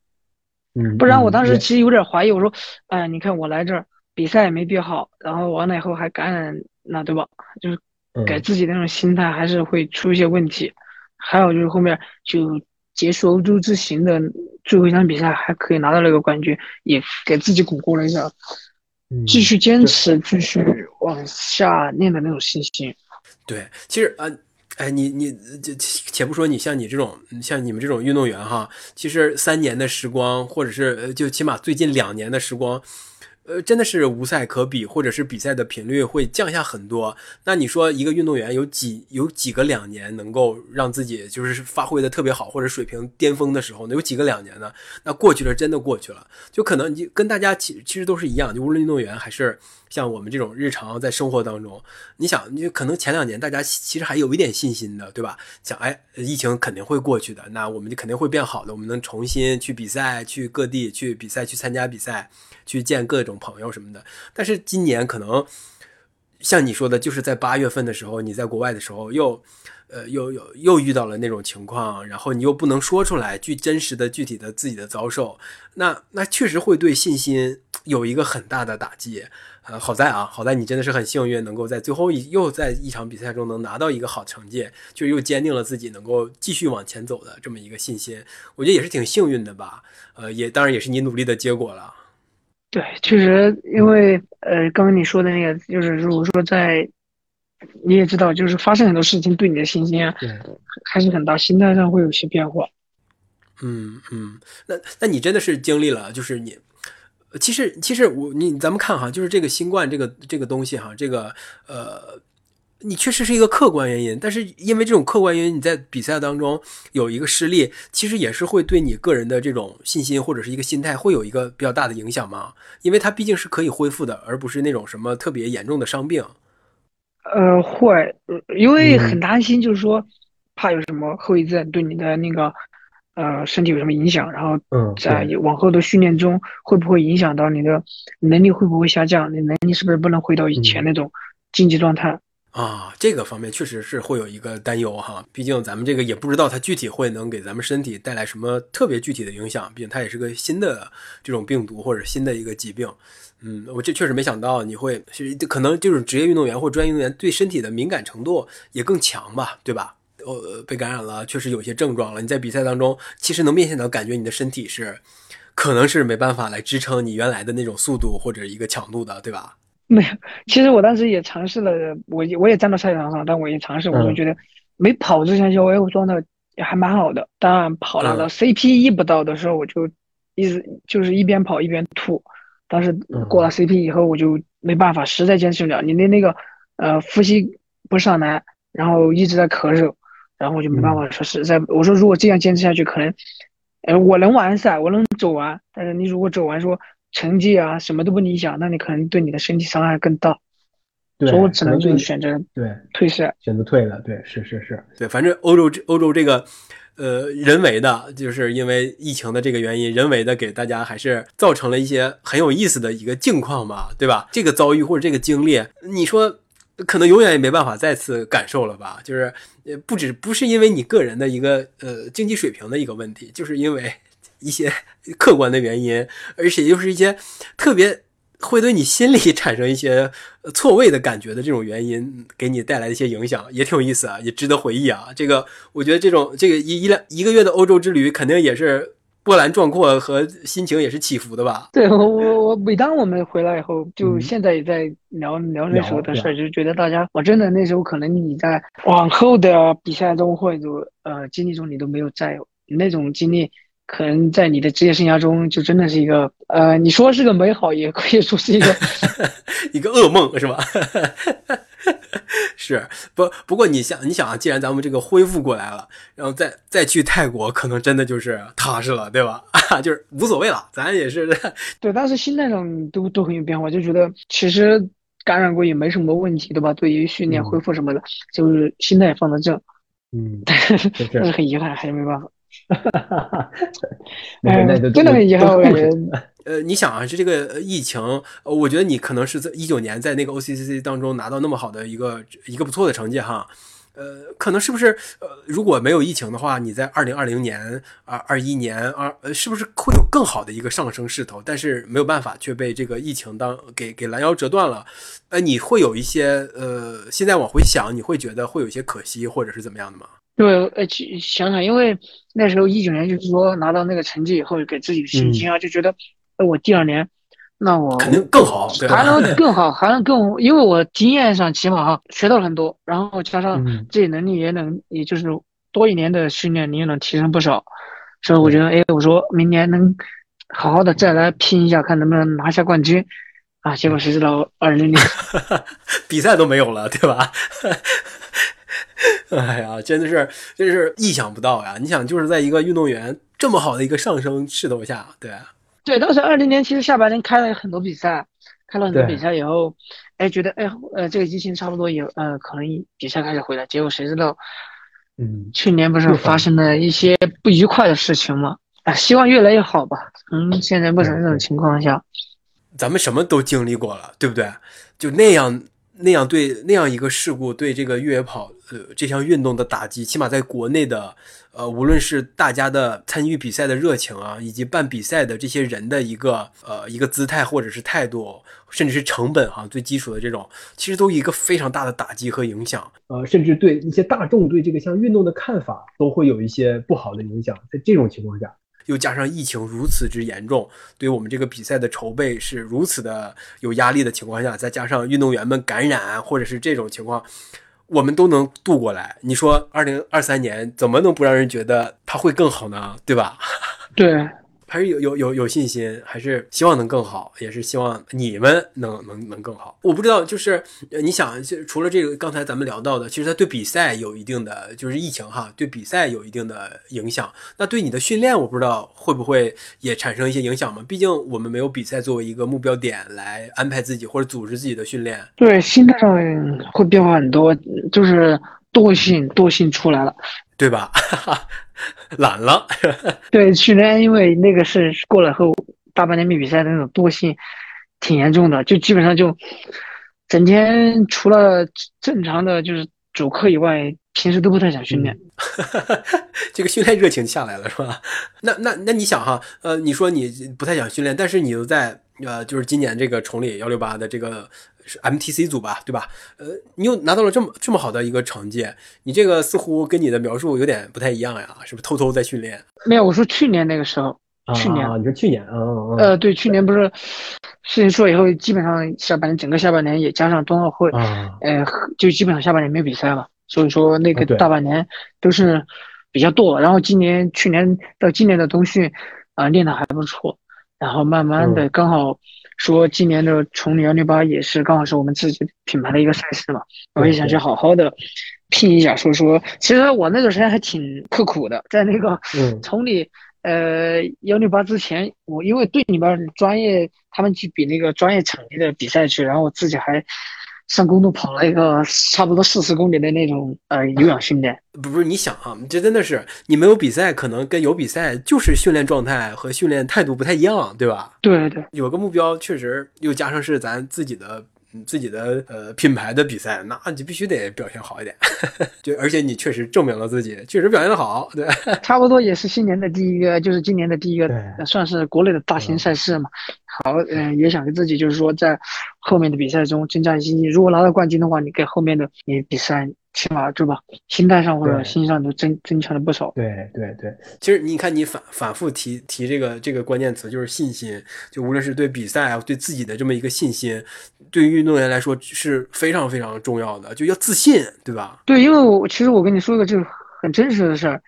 嗯，不然我当时其实有点怀疑，我说，哎，你看我来这儿比赛也没比好，然后完了以后还感染，那对吧？就是嗯给自己那种心态还是会出一些问题。还有就是后面就结束欧洲之行的最后一场比赛还可以拿到那个冠军，也给自己巩固了一下嗯继续坚持、继续往下练的那种信心。对，其实啊，哎，你你这且不说你像你这种像你们这种运动员哈，其实三年的时光，或者是呃就起码最近两年的时光，呃，真的是无赛可比，或者是比赛的频率会降下很多。那你说一个运动员有几有几个两年能够让自己就是发挥的特别好，或者水平巅峰的时候呢？有几个两年呢？那过去了，真的过去了。就可能你跟大家其其实都是一样，就无论运动员还是像我们这种日常在生活当中，你想，你可能前两年大家其实还有一点信心的，对吧？想，哎，疫情肯定会过去的，那我们就肯定会变好的，我们能重新去比赛，去各地去比赛，去参加比赛，去见各种朋友什么的。但是今年可能像你说的，就是在八月份的时候，你在国外的时候又。呃，又又又遇到了那种情况，然后你又不能说出来具真实的、具体的自己的遭受，那那确实会对信心有一个很大的打击。呃，好在啊，好在你真的是很幸运，能够在最后一又在一场比赛中能拿到一个好成绩，就又坚定了自己能够继续往前走的这么一个信心。我觉得也是挺幸运的吧。呃，也当然也是你努力的结果了。对，确实，因为呃，刚刚你说的那个，就是如果说在，你也知道，就是发生很多事情，对你的信心啊，还是很大，心态上会有些变化。嗯嗯，那那你真的是经历了，就是你，呃其实其实我你咱们看哈，就是这个新冠这个这个东西哈，这个呃，你确实是一个客观原因，但是因为这种客观原因，你在比赛当中有一个失利，其实也是会对你个人的这种信心或者是一个心态会有一个比较大的影响嘛，因为它毕竟是可以恢复的，而不是那种什么特别严重的伤病。呃，会，呃因为嗯很担心，就是说怕有什么后遗症对你的那个呃身体有什么影响，然后嗯，在往后的训练中会不会影响到你的能力会不会下降？你能力是不是不能回到以前嗯那种竞技状态？啊，这个方面确实是会有一个担忧哈，毕竟咱们这个也不知道它具体会能给咱们身体带来什么特别具体的影响，毕竟它也是个新的这种病毒或者新的一个疾病。嗯，我这确实没想到你会，可能就是职业运动员或专业运动员对身体的敏感程度也更强吧，对吧？呃，被感染了，确实有些症状了。你在比赛当中，其实能明显的感觉你的身体是，可能是没办法来支撑你原来的那种速度或者一个强度的，对吧？[LAUGHS] 没有，其实我当时也尝试了，我也我也站到赛场上，但我也尝试，我就嗯觉得没跑之前，我我状态也还蛮好的。当然跑了 CP 一不到的时候，我就一直就是一边跑一边吐。当时过了 CP 以后，我就没办法，实在坚持不了。你的那个呃呼吸不上来，然后一直在咳嗽，然后我就没办法说实在，我说如果这样坚持下去，可能呃我能完赛，我能走完，但是你如果走完说成绩啊什么都不理想，那你可能对你的身体伤害更大。对所以我只能就选择对退赛。选择退了，对，是是是，对，反正欧洲这欧洲这个，呃，人为的，就是因为疫情的这个原因，人为的给大家还是造成了一些很有意思的一个境况吧，对吧？这个遭遇或者这个经历，你说可能永远也没办法再次感受了吧？就是呃，不只不是因为你个人的一个呃经济水平的一个问题，就是因为一些客观的原因，而且又是一些特别。会对你心里 [LAUGHS] 产生一些错位的感觉的这种原因，给你带来一些影响，也挺有意思啊，也值得回忆啊。这个我觉得这种这个一一两一个月的欧洲之旅，肯定也是波澜壮阔和心情也是起伏的吧？对我我我每当我们回来以后，就嗯现在也在聊聊那时候的事儿，就觉得大家，我真的那时候可能你在往后的比赛中或者呃经历中你都没有在那种经历，可能在你的职业生涯中就真的是一个呃，你说是个美好，也 [LAUGHS] 可以说是一个 [LAUGHS] 一个噩梦是吧？[LAUGHS] 是不不过你想你想啊，既然咱们这个恢复过来了，然后再再去泰国，可能真的就是踏实了，对吧？[LAUGHS] 就是无所谓了，咱也是 [LAUGHS] 对，但是心态上都都很有变化，就觉得其实感染过也没什么问题，对吧？对于训练嗯恢复什么的，就是心态放得正，嗯，但是是但是很遗憾，还是没办法。没 [LAUGHS] 事，那就嗯真的很遗憾，我感觉。[LAUGHS] 呃，你想啊，是这个呃疫情，呃我觉得你可能是在一九年在那个 OCCC 当中拿到那么好的一个一个不错的成绩哈，呃，可能是不是呃如果没有疫情的话，你在二零二零年、二二一年、二呃是不是会有更好的一个上升势头？但是没有办法，却被这个疫情当给给拦腰折断了。呃，你会有一些呃，现在往回想，你会觉得会有一些可惜，或者是怎么样的吗？对，呃，去想想，因为那时候一九年就是说拿到那个成绩以后，给自己的信心啊，就觉得，呃，我第二年，那我肯定更好，对？还能 [LAUGHS] 更好，还能更，因为我经验上起码哈学到了很多，然后加上嗯。自己能力也能，也就是多一年的训练，你也能提升不少，所以我觉得，哎，我说明年能好好的再来拼一下，看能不能拿下冠军，啊，结果谁知道二零年，[LAUGHS] 比赛都没有了，对吧？[LAUGHS] 哎呀，真的是，真是意想不到呀！你想，就是在一个运动员这么好的一个上升势头下，对，对，当时二零年其实下半年开了很多比赛，开了很多比赛以后，哎，觉得哎呃这个疫情差不多也呃可能比赛开始回来，结果谁知道嗯，去年不是发发生了一些不愉快的事情吗？啊，希望越来越好吧。嗯，现在目前这种情况下，咱们什么都经历过了，对不对？就那样那样对那样一个事故对这个越野跑呃这项运动的打击，起码在国内的呃无论是大家的参与比赛的热情啊，以及办比赛的这些人的一个呃一个姿态或者是态度，甚至是成本哈、最基础的这种，其实都一个非常大的打击和影响。呃，甚至对一些大众对这个项运动的看法都会有一些不好的影响。在这种情况下，又加上疫情如此之严重，对我们这个比赛的筹备是如此的有压力的情况下，再加上运动员们感染或者是这种情况，我们都能度过来。你说二零二三年怎么能不让人觉得它会更好呢？对吧？[LAUGHS] 对，还是有有有有信心，还是希望能更好，也是希望你们能能能更好。我不知道，就是你想，就除了这个刚才咱们聊到的，其实它对比赛有一定的，就是疫情哈，对比赛有一定的影响。那对你的训练，我不知道会不会也产生一些影响吗？毕竟我们没有比赛作为一个目标点来安排自己或者组织自己的训练。对，心态上会变化很多，就是惰性惰性出来了。对吧？[LAUGHS] 懒了，[LAUGHS] 对，去年因为那个是过了后，大半年没比赛的那种惰性挺严重的，就基本上就整天除了正常的就是主课以外，平时都不太想训练。[LAUGHS] 这个训练热情下来了，是吧？那那那你想哈，呃，你说你不太想训练，但是你又在呃，就是今年这个崇礼幺六八的这个是 MTC 组吧，对吧？呃，你又拿到了这么这么好的一个成绩，你这个似乎跟你的描述有点不太一样呀，是不是偷偷在训练？没有，我说去年那个时候，啊去年啊，你说去年，嗯嗯嗯，呃，对，去年不是事情出了以后，基本上下半年整个下半年也加上冬奥会，啊，呃，就基本上下半年没有比赛了，所以说那个大半年都是比较惰。然后今年去年到今年的冬训，啊、练得还不错，然后慢慢的刚好说今年的崇礼幺六八也是刚好是我们自己品牌的一个赛事嘛，我也想去。好好的拼一下，说说，其实我那段时间还挺刻苦的，在那个嗯。[LAUGHS] 崇礼呃幺六八之前，我因为队里边儿专业他们去比那个专业场地的比赛去，然后我自己还上公路跑了一个差不多四十公里的那种呃有氧训练。不不是你想啊，这真的是你没有比赛，可能跟有比赛就是训练状态和训练态度不太一样，对吧？对对，有个目标，确实又加上是咱自己的。嗯自己的呃品牌的比赛，那你必须得表现好一点，[LAUGHS] 就而且你确实证明了自己，确实表现的好，对，[LAUGHS] 差不多也是新年的第一个，就是今年的第一个算是国内的大型赛事嘛。好，嗯、也想给自己就是说在后面的比赛中增加一些信心。如果拿到冠军的话，你给后面的你比赛起码对吧，心态上或者心上都增增强了不少。对对对，其实你看，你反反复提提这个这个关键词，就是信心。就无论是对比赛啊，对自己的这么一个信心，对于运动员来说是非常非常重要的，就要自信，对吧？对，因为我其实我跟你说一个就是很真实的事儿，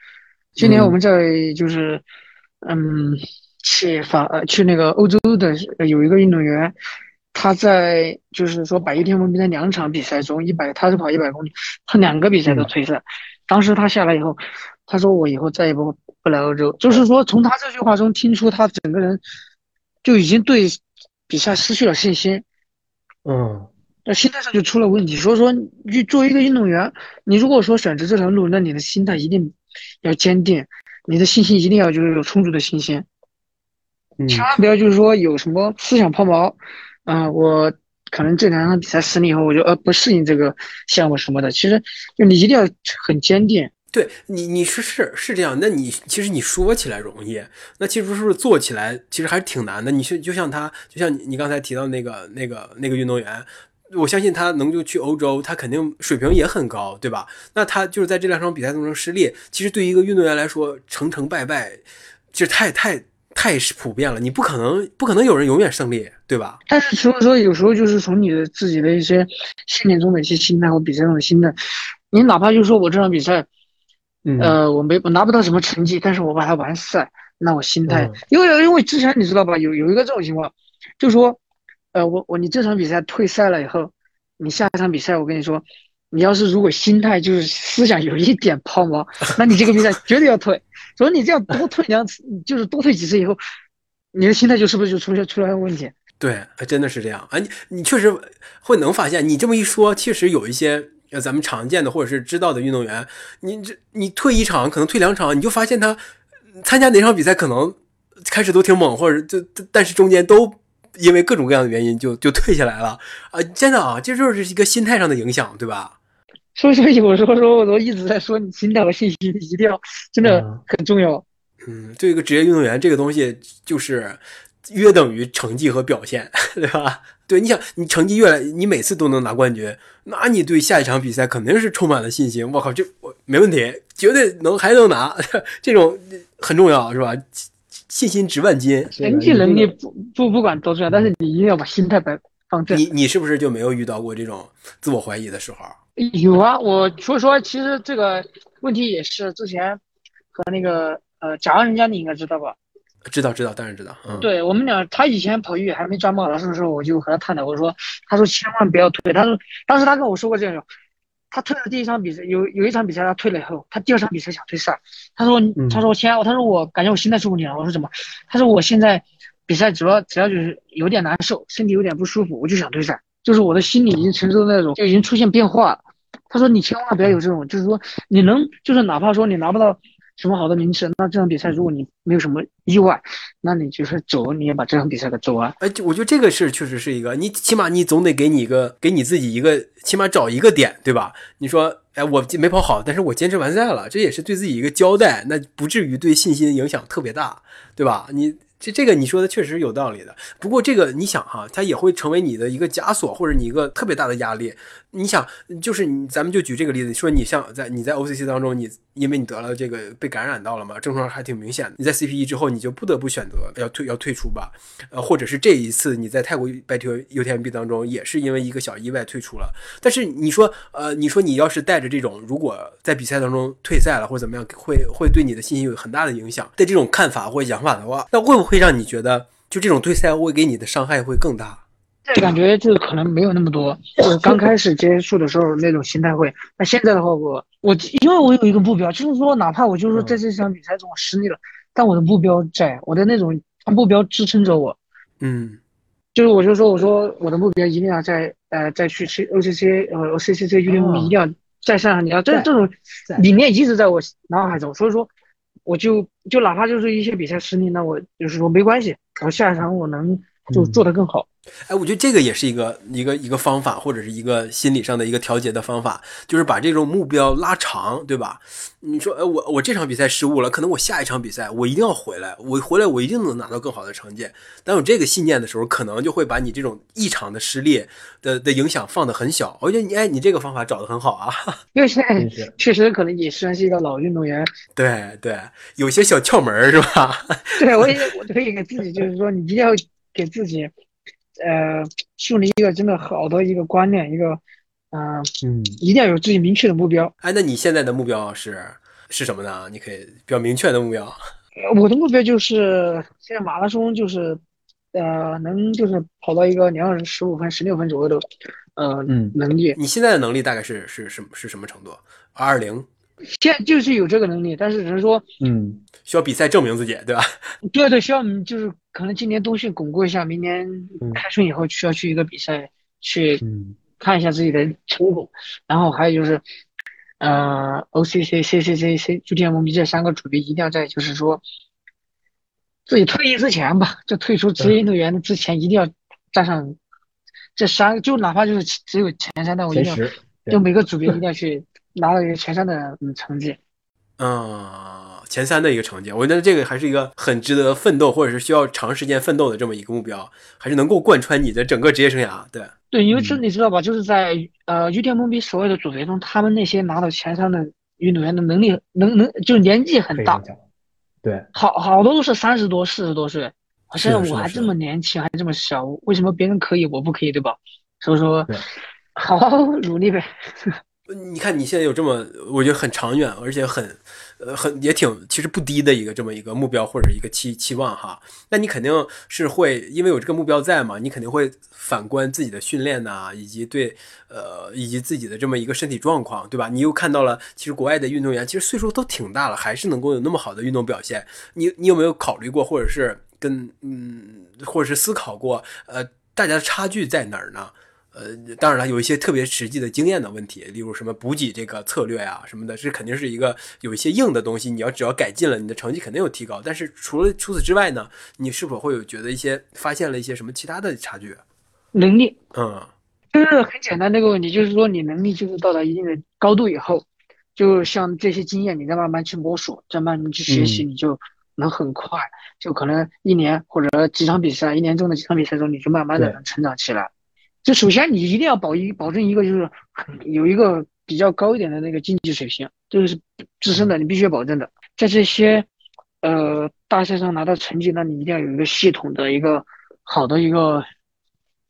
今年嗯我们在就是嗯去法呃去那个欧洲的呃有一个运动员，他在就是说百亿天文比赛两场比赛中，一百他是跑一百公里，他两个比赛都嗯退赛。当时他下来以后，他说我以后再也不不来欧洲，就是说从他这句话中听出他整个人就已经对比赛失去了信心。嗯，那心态上就出了问题。所以说，你作为一个运动员，你如果说选择这条路，那你的心态一定要坚定，你的信心一定要就是有充足的信心，嗯千万不要就是说有什么思想抛锚，啊、我可能这两场比赛失利以后，我就呃不适应这个项目什么的。其实就你一定要很坚定。对你，你是是是这样。那你其实你说起来容易，那其实是不是做起来其实还是挺难的？你是就像他，就像你你刚才提到那个那个那个运动员，我相信他能就去欧洲，他肯定水平也很高，对吧？那他就是在这两场比赛当中失利，其实对于一个运动员来说，成成败败，其实太太太是普遍了。你不可能不可能有人永远胜利，对吧？但是所以说，有时候就是从你的自己的一些训练中的一些心态和比赛中的心态，你哪怕就是说我这场比赛。嗯呃，我没我拿不到什么成绩，但是我把它完赛，那我心态嗯，因为因为之前你知道吧，有有一个这种情况，就说，呃，我我你这场比赛退赛了以后，你下一场比赛，我跟你说，你要是如果心态就是思想有一点抛锚，[LAUGHS] 那你这个比赛绝对要退。所以你这样多退两次，[LAUGHS] 就是多退几次以后，你的心态就是不是就出现出现问题？对，还真的是这样啊！你你确实会能发现，你这么一说，确实有一些呃咱们常见的或者是知道的运动员，你这你退一场，可能退两场，你就发现他参加哪场比赛可能开始都挺猛，或者就但是中间都因为各种各样的原因就就退下来了啊！真的啊，这就是一个心态上的影响，对吧？所以说有时候说我都一直在说，你心态和信心一定要真的嗯很重要。嗯，对一个职业运动员，这个东西就是约等于成绩和表现，对吧？对，你想，你成绩越来，你每次都能拿冠军，那你对下一场比赛肯定是充满了信心。我靠，这我没问题，绝对能还能拿，这种很重要，是吧？信心值万金。是的成绩能力不不不管多重要，但是你一定要把心态摆放正。你你是不是就没有遇到过这种自我怀疑的时候？有啊，我所以说其实这个问题也是之前和那个呃贾安人家你应该知道吧？知道知道，当然知道。嗯，对我们俩，他以前跑越野还没抓马拉松的时候，我就和他探讨，我说，他说千万不要退，他说当时他跟我说过这种，他退了第一场比赛，有有一场比赛他退了以后，他第二场比赛想退赛，他说嗯他说千，他说我感觉我心态出问题了，我说怎么？他说我现在比赛主要只要就是有点难受，身体有点不舒服，我就想退赛，就是我的心里已经承受的那种就已经出现变化了。他说你千万不要有这种，就是说你能就是哪怕说你拿不到什么好的名次，那这场比赛如果你没有什么意外，那你就是走，你也把这场比赛给走完。哎，就我觉得这个事确实是一个，你起码你总得给你一个，给你自己一个，起码找一个点，对吧？你说，哎，我没跑好，但是我坚持完赛了，这也是对自己一个交代，那不至于对信心影响特别大，对吧？你这这个你说的确实有道理的。不过这个你想哈，它也会成为你的一个枷锁，或者你一个特别大的压力。你想，就是你，咱们就举这个例子，说你像在你在 OCC 当中，你因为你得了这个被感染到了嘛，症状还挺明显的。你在 CPE 之后，你就不得不选择要退要退出吧，呃，或者是这一次你在泰国百条 UTMB 当中，也是因为一个小意外退出了。但是你说，呃，你说你要是带着这种，如果在比赛当中退赛了或者怎么样，会会对你的信心有很大的影响的这种看法或想法的话，那会不会让你觉得，就这种对赛会给你的伤害会更大？这感觉就可能没有那么多，[LAUGHS] 就是刚开始接触的时候那种心态会。那现在的话，我我因为我有一个目标，就是说哪怕我就是说在这场比赛中我失利了，但我的目标在，我的那种目标支撑着我。嗯就是我就说我说我的目标一定要在呃再去去 O C C 呃 O C C C 预定目标一定要再上上，你要这这种理念一直在我脑海中，所以说我就就哪怕就是一些比赛失利，那我就是说没关系，我下一场我能就嗯做得更好。哎，我觉得这个也是一个一个一个方法，或者是一个心理上的一个调节的方法，就是把这种目标拉长，对吧？你说，哎，我我这场比赛失误了，可能我下一场比赛我一定要回来，我回来我一定能拿到更好的成绩。当有这个信念的时候，可能就会把你这种异常的失利的的影响放得很小。我觉得你，哎，你这个方法找得很好啊。[LAUGHS] 因为现在确实可能你虽然是一个老运动员，对对，有些小窍门是吧？[LAUGHS] 对我也我可以给自己就是说，你一定要给自己呃树立一个真的好的一个观念，一个嗯、呃嗯，一定要有自己明确的目标。哎，那你现在的目标是是什么呢？你可以比较明确的目标。呃 [LAUGHS] 我的目标就是现在马拉松就是呃能就是跑到一个两小时十五分、十六分左右的呃嗯能力。你现在的能力大概是是什是什么程度？二零现在就是有这个能力，但是只是说嗯，需要比赛证明自己，对吧？对 [LAUGHS] 对，需要你就是可能今年冬训巩固一下，明年嗯。开春以后需要去一个比赛去嗯。看一下自己的成果，然后还有就是，呃，OCC、CCC、C GTMB 这三个组别一定要在就是说自己退役之前吧，就退出职业运动员之前，一定要站上这三个，就哪怕就是只有前三，但我一定要就每个组别一定要去拿到一个前三的嗯成绩。嗯，前三的一个成绩，我觉得这个还是一个很值得奋斗，或者是需要长时间奋斗的这么一个目标，还是能够贯穿你的整个职业生涯。对，对，因为这嗯你知道吧，就是在呃 UTMB 所有的组别中，他们那些拿到前三的运动员的能力能能就年纪很大对，好好多都是三十多、四十多岁，是的现在我还这么年轻，还这么小，为什么别人可以，我不可以，对吧？所以说，好好努力呗。[LAUGHS] 你看你现在有这么，我觉得很长远，而且很，呃，很也挺其实不低的一个这么一个目标或者一个期期望哈。那你肯定是会因为有这个目标在嘛，你肯定会反观自己的训练呐、以及对呃以及自己的这么一个身体状况，对吧？你又看到了，其实国外的运动员其实岁数都挺大了，还是能够有那么好的运动表现。你你有没有考虑过，或者是跟嗯，或者是思考过，呃，大家的差距在哪儿呢？呃，当然了，有一些特别实际的经验的问题，例如什么补给这个策略啊、什么的，这肯定是一个有一些硬的东西，你要只要改进了，你的成绩肯定有提高。但是除了除此之外呢，你是否会有觉得一些发现了一些什么其他的差距？能力嗯就是很简单的一个问题，就是说你能力就是到达一定的高度以后，就像这些经验，你再慢慢去摸索，再慢慢去学习，嗯你就能很快，就可能一年或者几场比赛，一年中的几场比赛中，你就慢慢的能成长起来。就首先你一定要保一保证一个就是有一个比较高一点的那个竞技水平，这是自身的，你必须要保证的。在这些呃大赛上拿到成绩，那你一定要有一个系统的一个好的一个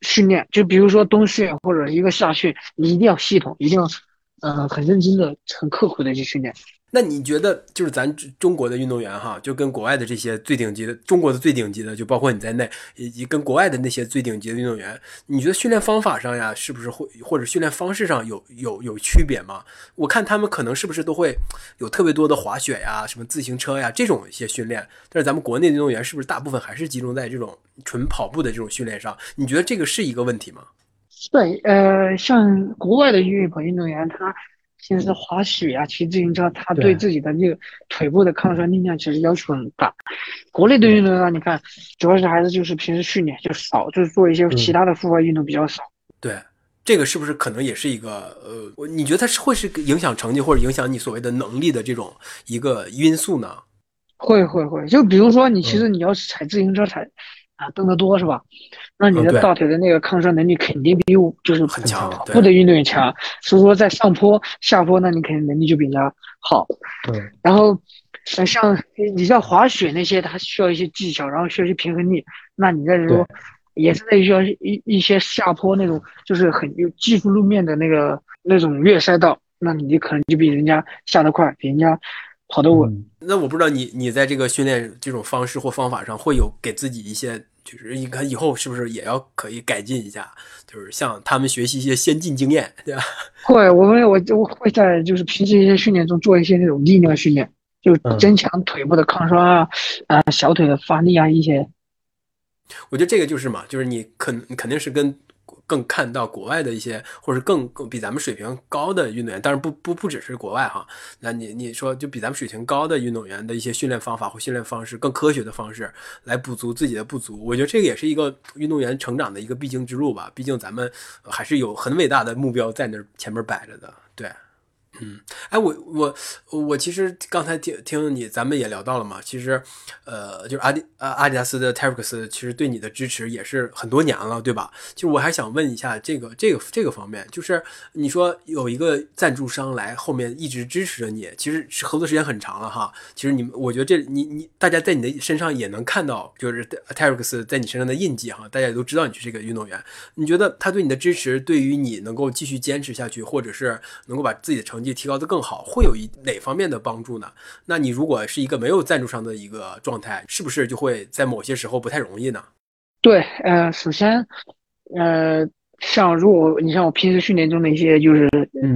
训练，就比如说冬训或者一个夏训，你一定要系统，一定要呃很认真的、很刻苦的去训练。那你觉得就是咱中国的运动员哈，就跟国外的这些最顶级的，中国的最顶级的，就包括你在内，以及跟国外的那些最顶级的运动员，你觉得训练方法上呀，是不是会或者训练方式上有有有区别吗？我看他们可能是不是都会有特别多的滑雪呀、什么自行车呀这种一些训练，但是咱们国内运动员是不是大部分还是集中在这种纯跑步的这种训练上？你觉得这个是一个问题吗？对，呃，像国外的越野跑运动员，他其实滑雪啊、骑自行车，他对对自己的这个腿部的抗酸力量其实要求很大。国内的运动员，你看，主要是还是就是平时训练就少，就是做一些其他的户外运动比较少。对，这个是不是可能也是一个呃，你觉得它是会是影响成绩或者影响你所谓的能力的这种一个因素呢？会会会，就比如说你其实你要是踩自行车踩啊蹬得多是吧？那你的大腿的那个抗摔能力肯定比我就是很强对跑步的运动员强。所以说在上坡下坡，那你肯定能力就比人家好。对然后，呃，像你你像滑雪那些，它需要一些技巧，然后需要一些平衡力。那你在说，也是在需要一一些下坡那种，就是很有技术路面的那个那种越野赛道，那你可能就比人家下得快，比人家跑得稳。嗯那我不知道你你在这个训练这种方式或方法上会有给自己一些，就是你看以后是不是也要可以改进一下，就是向他们学习一些先进经验，对吧？[LAUGHS] 会，我们我我会在就是平时一些训练中做一些那种力量训练，就嗯增强腿部的抗酸啊，啊、小腿的发力啊一些。我觉得这个就是嘛，就是你肯肯定是跟更看到国外的一些，或者更更比咱们水平高的运动员，当然不不不只是国外哈。那你你说就比咱们水平高的运动员的一些训练方法或训练方式，更科学的方式来补足自己的不足，我觉得这个也是一个运动员成长的一个必经之路吧。毕竟咱们还是有很伟大的目标在那前面摆着的，对。嗯，哎，我我我其实刚才听听你，咱们也聊到了嘛。其实，呃，就是阿迪啊阿迪达斯的 t e r e x 其实对你的支持也是很多年了，对吧？就我还想问一下这个这个这个方面，就是你说有一个赞助商来后面一直支持着你，其实是合作时间很长了哈。其实你们，我觉得这你你大家在你的身上也能看到，就是 t e r e x 在你身上的印记哈。大家也都知道你是这个运动员，你觉得他对你的支持，对于你能够继续坚持下去，或者是能够把自己的成绩提高的更好，会有一哪方面的帮助呢？那你如果是一个没有赞助商的一个状态，是不是就会在某些时候不太容易呢？对，呃，首先，呃，像如果你像我平时训练中的一些就是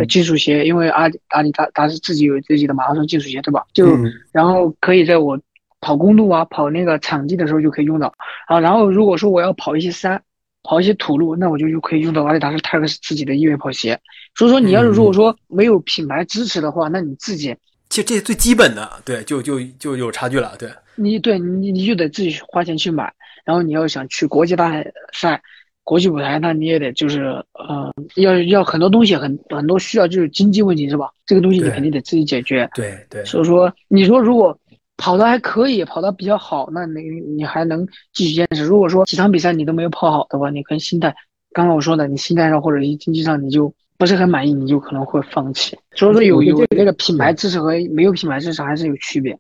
技术鞋，因为阿迪阿迪达达是自己有自己的马拉松技术鞋，对吧？就然后可以在我跑公路啊、跑那个场地的时候就可以用到啊。然后如果说我要跑一些山。跑一些土路，那我就就可以用到阿迪达斯泰克斯自己的越野跑鞋。所以说，你要是如果说没有品牌支持的话，那你自己其实这最基本的，对，就就就有差距了。对你，对你你就得自己花钱去买。然后你要想去国际大赛、国际舞台，那你也得就是呃，要要很多东西，很很多需要就是经济问题是吧？这个东西你肯定得自己解决。对对。所以说，你说如果。跑的还可以，跑的比较好，那你你还能继续坚持。如果说几场比赛你都没有跑好的话，你可能心态，刚刚我说的，你心态上或者经济上你就不是很满意，你就可能会放弃。所以说有有那个品牌支持和没有品牌支持还是有区别。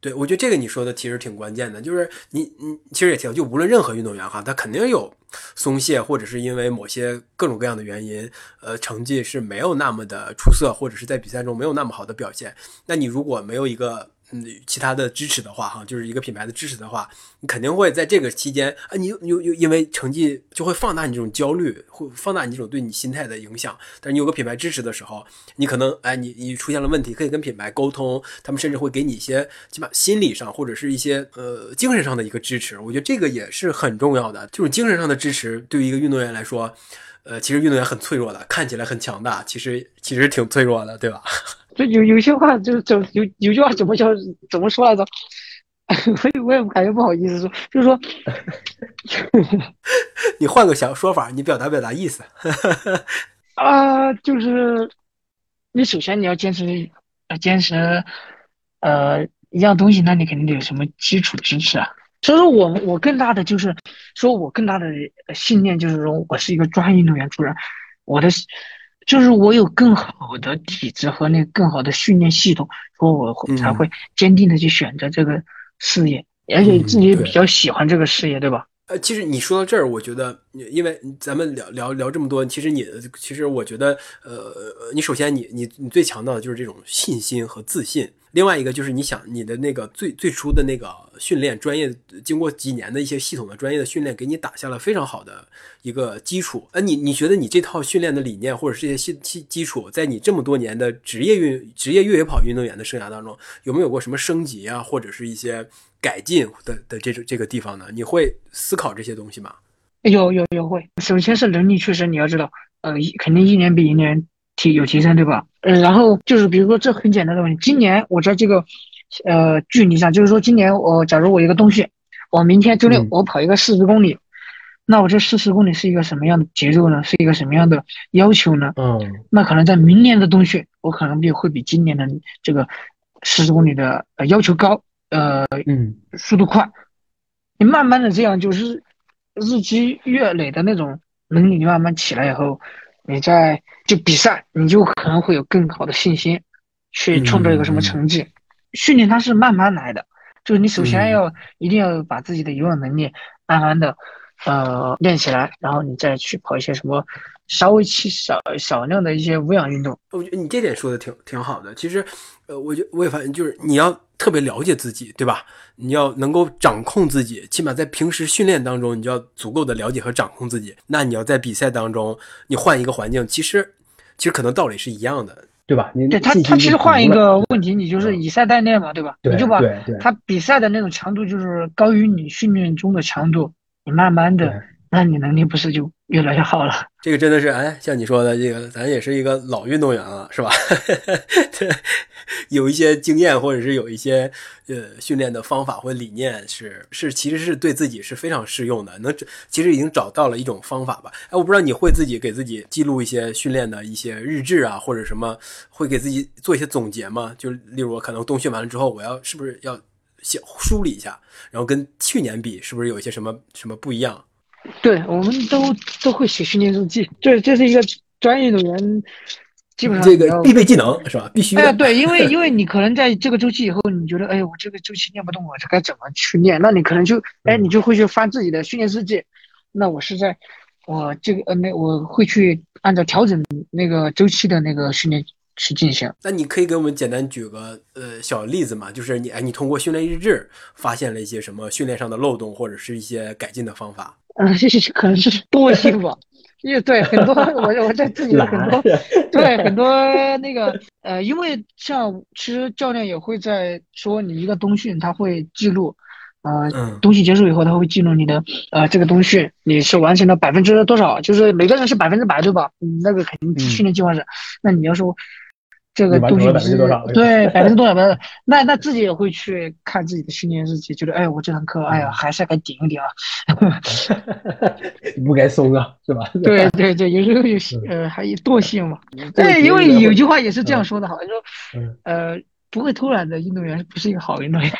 对，我觉得这个你说的其实挺关键的，就是你你其实也挺，就无论任何运动员哈，他肯定有松懈，或者是因为某些各种各样的原因，呃，成绩是没有那么的出色，或者是在比赛中没有那么好的表现。那你如果没有一个嗯，其他的支持的话，哈，就是一个品牌的支持的话，你肯定会在这个期间啊，你有有因为成绩就会放大你这种焦虑，会放大你这种对你心态的影响。但是你有个品牌支持的时候，你可能哎，你你出现了问题，可以跟品牌沟通，他们甚至会给你一些起码心理上或者是一些呃精神上的一个支持。我觉得这个也是很重要的，这种精神上的支持对于一个运动员来说，呃，其实运动员很脆弱的，看起来很强大，其实其实挺脆弱的，对吧？就有有些话就是怎有有句话怎么叫怎么说来着？[LAUGHS] 我也我也感觉不好意思说，就是说，你换个小说法，你表达表达意思。[LAUGHS] 啊，就是你首先你要坚持，坚持，呃，一样东西，那你肯定得有什么基础知识啊。所以说我我更大的就是说我更大的信念就是说我是一个专业运动员出身，我的。就是我有更好的体质和那更好的训练系统，说我才会坚定的去选择这个事业，而且自己也比较喜欢这个事业，对吧？呃，其实你说到这儿，我觉得，你因为咱们聊聊聊这么多，其实你，其实我觉得，呃，你首先你你你最强调的就是这种信心和自信，另外一个就是你想你的那个最最初的那个训练专业，经过几年的一些系统的专业的训练，给你打下了非常好的一个基础。呃，你你觉得你这套训练的理念或者这些基基基础，在你这么多年的职业运职业越野跑运动员的生涯当中，有没有过什么升级啊，或者是一些？改进的的这种这个地方呢，你会思考这些东西吗？有有有会。首先是能力确实你要知道，呃，肯定一年比一年提有提升，对吧？嗯，然后就是比如说这很简单的问题，今年我在这个呃距离上，就是说今年我假如我一个东西，我明天周六我跑一个四十公里，那我这四十公里是一个什么样的节奏呢？是一个什么样的要求呢？嗯，那可能在明年的冬训，我可能比会比今年的这个四十公里的呃要求高。呃，嗯，速度快，你慢慢的这样就是日积月累的那种能力，你慢慢起来以后，你再就比赛，你就可能会有更好的信心去创造一个什么成绩。训练它是慢慢来的，就是你首先要一定要把自己的游泳能力慢慢的呃练起来，然后你再去跑一些什么稍微去少少量的一些无氧运动。我觉得你这点说的挺挺好的。其实，呃，我就我也发现就是你要。特别了解自己，对吧？你要能够掌控自己，起码在平时训练当中，你就要足够的了解和掌控自己。那你要在比赛当中，你换一个环境，其实其实可能道理是一样的，对吧？对他，他其实换一个问题，你就是以赛代练嘛，对吧？你就把他比赛的那种强度就是高于你训练中的强度，你慢慢的，那你能力不是就越来越好了？这个真的是，哎，像你说的，这个咱也是一个老运动员了，是吧？[LAUGHS] 对，有一些经验，或者是有一些呃训练的方法或理念是是其实是对自己是非常适用的，能其实已经找到了一种方法吧。哎，我不知道你会自己给自己记录一些训练的一些日志啊，或者什么，会给自己做一些总结吗？就例如我可能冬训完了之后，我要是不是要写梳理一下，然后跟去年比，是不是有一些什么什么不一样？对，我们都都会写训练日记，这这是一个专业运动员基本上这个必备技能是吧？必须。哎，对，因为因为你可能在这个周期以后，你觉得，哎，我这个周期练不动，我这该怎么去练？那你可能就，哎，你就会去翻自己的训练日记。那我是在，我这个呃，那我会去按照调整那个周期的那个训练去进行。那你可以给我们简单举个呃小例子嘛？就是你哎，你通过训练日志发现了一些什么训练上的漏洞，或者是一些改进的方法？嗯，这是可能是惰性吧。因为对很多 [LAUGHS] 我我在自己的很多对很多那个呃，因为像其实教练也会在说你一个冬训，他会记录，呃，嗯冬训结束以后他会记录你的呃这个冬训你是完成了百分之多少，就是每个人是百分之百对吧？嗯，那个肯定训练计划是，那你要说这个你完成了冬训是百分之多少 [LAUGHS] 对百分之多少百分，那那自己也会去看自己的训练日记，觉得哎我这堂课哎呀还是该顶一顶啊。[LAUGHS] 你不该松啊，是吧？[LAUGHS] 对对对，有时候有些呃还有惰性嘛。对，因为有句话也是这样说的，好像说嗯呃不会偷懒的运动员不是一个好运动员。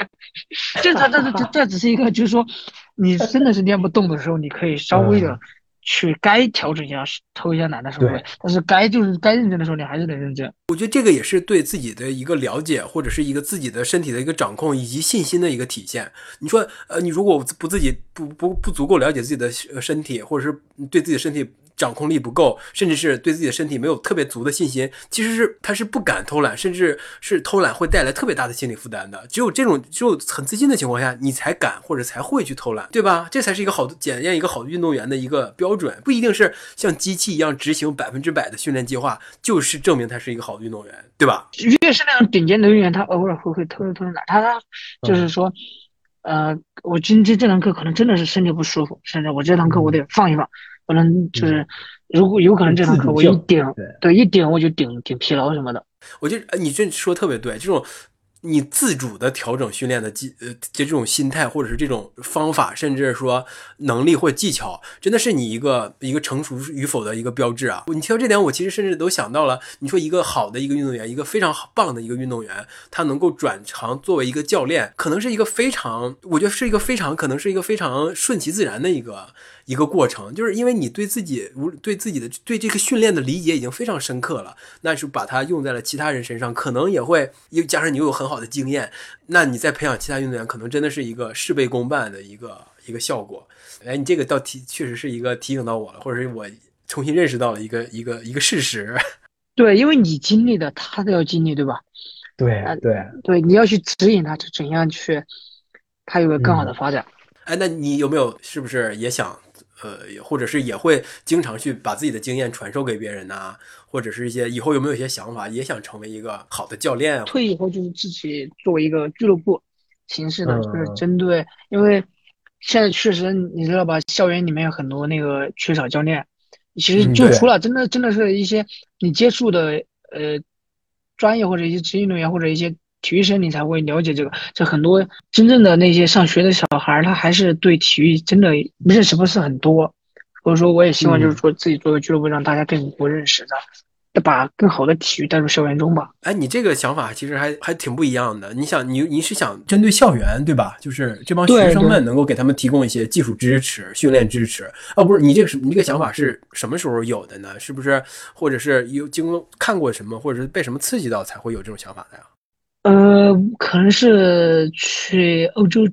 这这这这这只是一个，就是说你真的是练不动的时候，你可以稍微的嗯去该调整一下，偷一下懒的时候，但是该就是该认真的时候，你还是得认真。我觉得这个也是对自己的一个了解，或者是一个自己的身体的一个掌控以及信心的一个体现。你说，呃，你如果不自己不不不足够了解自己的呃身体，或者是对自己的身体掌控力不够，甚至是对自己的身体没有特别足的信心，其实是他是不敢偷懒，甚至是偷懒会带来特别大的心理负担的。只有这种只有很自信的情况下，你才敢或者才会去偷懒，对吧？这才是一个好的检验一个好的运动员的一个标准，不一定是像机器一样执行百分之百的训练计划，就是证明他是一个好的运动员，对吧？越是那种顶尖的运动员，他偶尔会会偷偷懒，他他就是说，呃，我今天这堂课可能真的是身体不舒服，甚至我这堂课我得放一放，不能就是如果有可能这堂课我一顶对对一顶我就顶顶疲劳什么的。我觉得呃你这说特别对，这种你自主的调整训练的技呃这种心态，或者是这种方法，甚至说能力或技巧，真的是你一个一个成熟与否的一个标志啊！你提到这点，我其实甚至都想到了，你说一个好的一个运动员，一个非常棒的一个运动员，他能够转行作为一个教练，可能是一个非常，我觉得是一个非常，可能是一个非常顺其自然的一个一个过程，就是因为你对自己无对自己的对这个训练的理解已经非常深刻了，那是把它用在了其他人身上，可能也会又加上你又有很好的经验，那你再培养其他运动员，可能真的是一个事倍功半的一个一个效果。哎，你这个倒提确实是一个提醒到我了，或者是我重新认识到了一个一个一个事实。[LAUGHS] 对，因为你经历的他都要经历，对吧？对对，对，你要去指引他怎怎样去，他有个更好的发展。哎，那你有没有是不是也想呃，或者是也会经常去把自己的经验传授给别人呐、或者是一些以后有没有一些想法，也想成为一个好的教练啊？退役以后就是自己作为一个俱乐部形式的，嗯就是针对，因为现在确实你知道吧，校园里面有很多那个缺少教练，其实就除了真的真的是一些你接触的呃专业或者一些职业运动员或者一些体育生，你才会了解这个。这很多真正的那些上学的小孩儿，他还是对体育真的认识不是很多，或者说我也希望就是说自己做个俱乐部，让大家更多认识的，要把更好的体育带入校园中吧。哎，你这个想法其实还还挺不一样的。你想，你你是想针对校园对吧？就是这帮学生们能够给他们提供一些技术支持、训练支持。哦，不是，你这个是你这个想法是什么时候有的呢？是不是或者是有经过看过什么，或者是被什么刺激到才会有这种想法的呀？呃，可能是去欧洲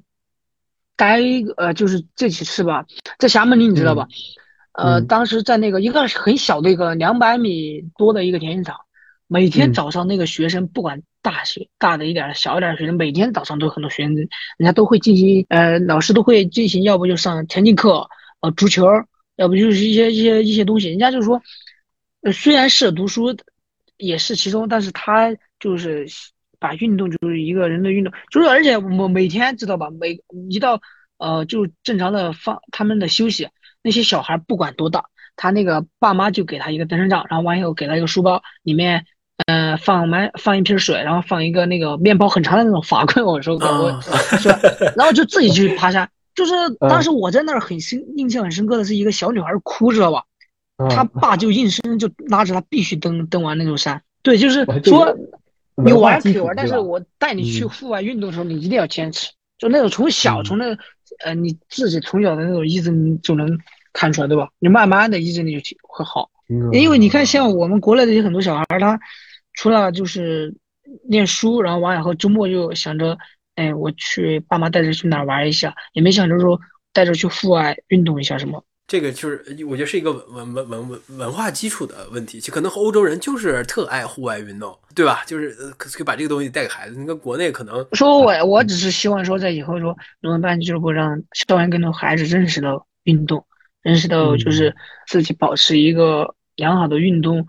待，呃，就是这几次吧，在霞慕尼你知道吧？呃，嗯当时在那个一个很小的一个两百米多的一个田径场，每天嗯早上那个学生，不管大学大的一点儿、小一点学生，每天早上都有很多学生，人家都会进行，呃，老师都会进行，要不就上田径课，呃，足球，要不就是一些一些一些东西，人家就是说，呃，虽然是读书也是其中，但是他就是把运动就是一个人的运动，就是而且我每天知道吧，每一到呃，就正常的放他们的休息，那些小孩不管多大，他那个爸妈就给他一个登山杖，然后完以后给他一个书包，里面呃放满放一瓶水，然后放一个那个面包很长的那种法棍，我说过，我啊是吧？[LAUGHS] 然后就自己去爬山。就是嗯当时我在那儿很深印象很深刻的是一个小女孩哭，知道吧？啊他爸就硬生生就拉着他必须登登完那座山。对，就是说个你玩可以玩，但是我带你去嗯户外运动的时候，你一定要坚持。就那种从小嗯从那呃你自己从小的那种意志，你就能看出来，对吧？你慢慢的意志力就会好。嗯因为你看，像我们国内的有很多小孩儿，他除了就是念书，然后完以后周末就想着，哎，我去爸妈带着去哪儿玩一下，也没想着说带着去户外运动一下什么。这个就是我觉得是一个文文文文文化基础的问题，就可能欧洲人就是特爱户外运动，对吧？就是呃可可以把这个东西带给孩子。你看国内可能说我我只是希望说，在以后说能够办俱乐部，让校园更多孩子认识到运动，认识到就是自己保持一个良好的运动，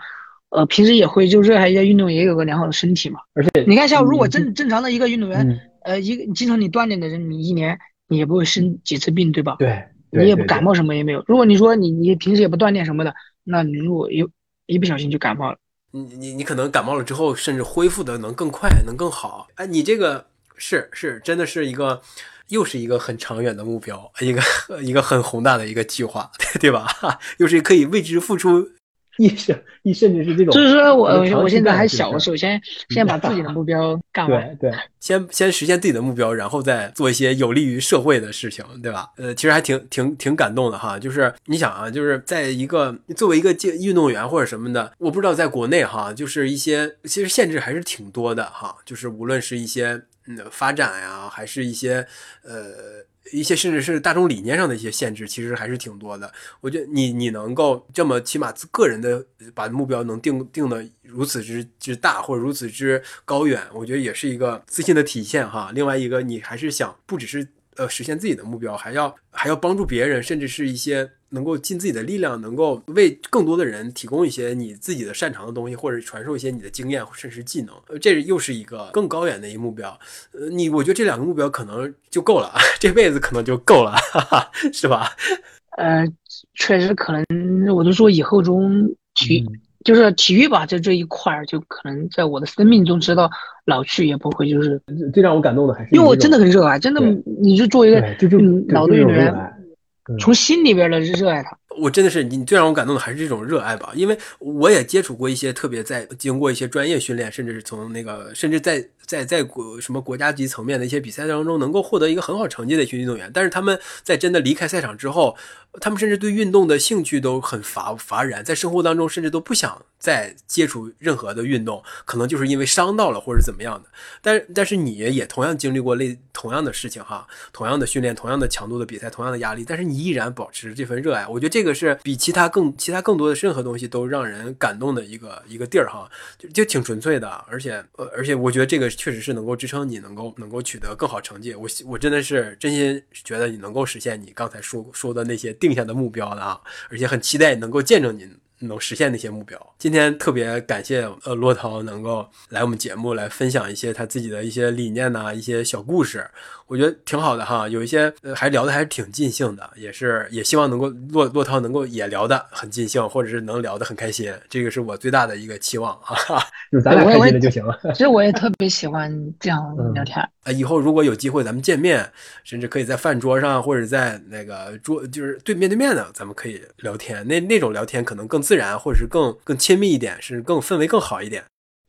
呃，平时也会就热爱一下运动，也有个良好的身体嘛。而且你看，像如果嗯正正常的一个运动员，嗯呃，一个经常你锻炼的人，你一年你也不会生几次病，对吧？对你也不感冒什么也没有。如果你说你你平时也不锻炼什么的，那你如果有一不小心就感冒了，你你你可能感冒了之后，甚至恢复的能更快，能更好。哎，你这个是是真的是一个，又是一个很长远的目标，一个一个很宏大的一个计划，[LAUGHS] 对吧？[LAUGHS] 又是可以为之付出。[LAUGHS] 一甚一甚至是这种，就是说我我现在还小，首先 [LAUGHS] 先把自己的目标干完。对对，先先实现自己的目标，然后再做一些有利于社会的事情，对吧？呃，其实还挺挺挺感动的哈。就是你想啊，就是在一个作为一个运动员或者什么的，我不知道在国内哈，就是一些其实限制还是挺多的哈。就是无论是一些嗯发展呀，还是一些呃一些甚至是大众理念上的一些限制，其实还是挺多的。我觉得你你能够这么起码自个人的把目标能定定的如此之之大或者如此之高远，我觉得也是一个自信的体现哈。另外一个，你还是想不只是呃实现自己的目标，还要还要帮助别人，甚至是一些能够尽自己的力量，能够为更多的人提供一些你自己的擅长的东西，或者传授一些你的经验甚至是技能。呃，这又是一个更高远的一个目标。呃，你我觉得这两个目标可能就够了，[LAUGHS] 这辈子可能就够了，哈哈，是吧？呃，确实可能，我就说以后中体育、嗯就是体育吧，就这一块儿，就可能在我的生命中直到老去也不会，就是最最让我感动的还是因为我真的很热爱，真的，你是作为一个就嗯老的运动员，嗯从心里边的热爱它。我真的是你最让我感动的还是这种热爱吧，因为我也接触过一些特别在经过一些专业训练，甚至是从那个甚至在在在国什么国家级层面的一些比赛当中能够获得一个很好成绩的一些运动员，但是他们在真的离开赛场之后，他们甚至对运动的兴趣都很乏乏然，在生活当中甚至都不想再接触任何的运动，可能就是因为伤到了或者怎么样的。但但是你也同样经历过类同样的事情哈，同样的训练，同样的强度的比赛，同样的压力，但是你依然保持这份热爱，我觉得这个是比其他更其他更多的任何东西都让人感动的一个一个地儿哈，就就挺纯粹的，而且呃而且我觉得这个确实是能够支撑你能够能够取得更好成绩，我我真的是真心觉得你能够实现你刚才说说的那些定下的目标的啊，而且很期待能够见证你。能实现那些目标。今天特别感谢呃骆涛能够来我们节目来分享一些他自己的一些理念呐、一些小故事，我觉得挺好的哈。有一些呃还聊的还是挺尽兴的，也是也希望能够骆骆涛能够也聊的很尽兴，或者是能聊得很开心，这个是我最大的一个期望啊。哈哈就咱俩开对我也心了就行了。其实我也特别喜欢这样聊天。呃，以后如果有机会咱们见面，甚至可以在饭桌上或者在那个桌，就是对面对面的，咱们可以聊天。那那种聊天可能更自然，或者是更更亲密一点，是更氛围更好一点。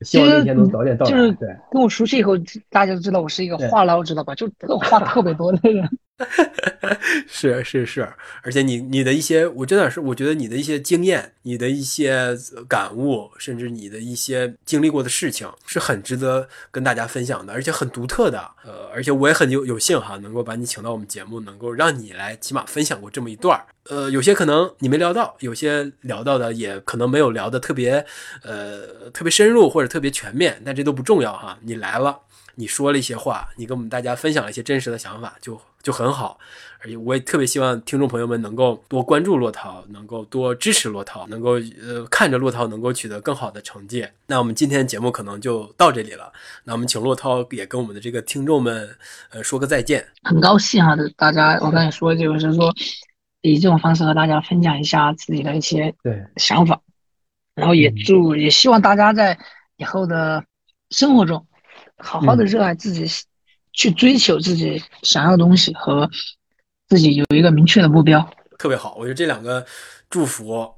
希望那天能早点到来。就是，跟我熟悉以后，大家都知道我是一个话唠，知道吧？就话特别多的人。[LAUGHS] 是是是，而且你你的一些，我真的是我觉得你的一些经验，你的一些感悟，甚至你的一些经历过的事情，是很值得跟大家分享的，而且很独特的。呃，而且我也很有有幸哈，能够把你请到我们节目，能够让你来起码分享过这么一段儿。呃，有些可能你没聊到，有些聊到的也可能没有聊的特别呃特别深入或者特别全面，但这都不重要哈。你来了。你说了一些话，你跟我们大家分享了一些真实的想法，就就很好。而且我也特别希望听众朋友们能够多关注骆涛，能够多支持骆涛，能够呃看着骆涛能够取得更好的成绩。那我们今天节目可能就到这里了。那我们请骆涛也跟我们的这个听众们呃说个再见。很高兴哈，大家我刚才说就是说，以这种方式和大家分享一下自己的一些对，想法，然后也祝也希望大家在以后的生活中，好好的热爱自己，去追求自己想要的东西和自己有一个明确的目标。特别好，我觉得这两个祝福，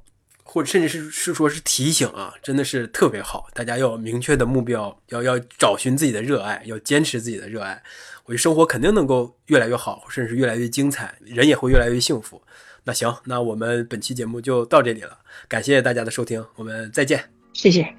或者甚至是是说是提醒啊，真的是特别好。大家要有明确的目标，要要找寻自己的热爱，要坚持自己的热爱。我觉得生活肯定能够越来越好，甚至是越来越精彩，人也会越来越幸福。那行，那我们本期节目就到这里了，感谢大家的收听，我们再见。谢谢。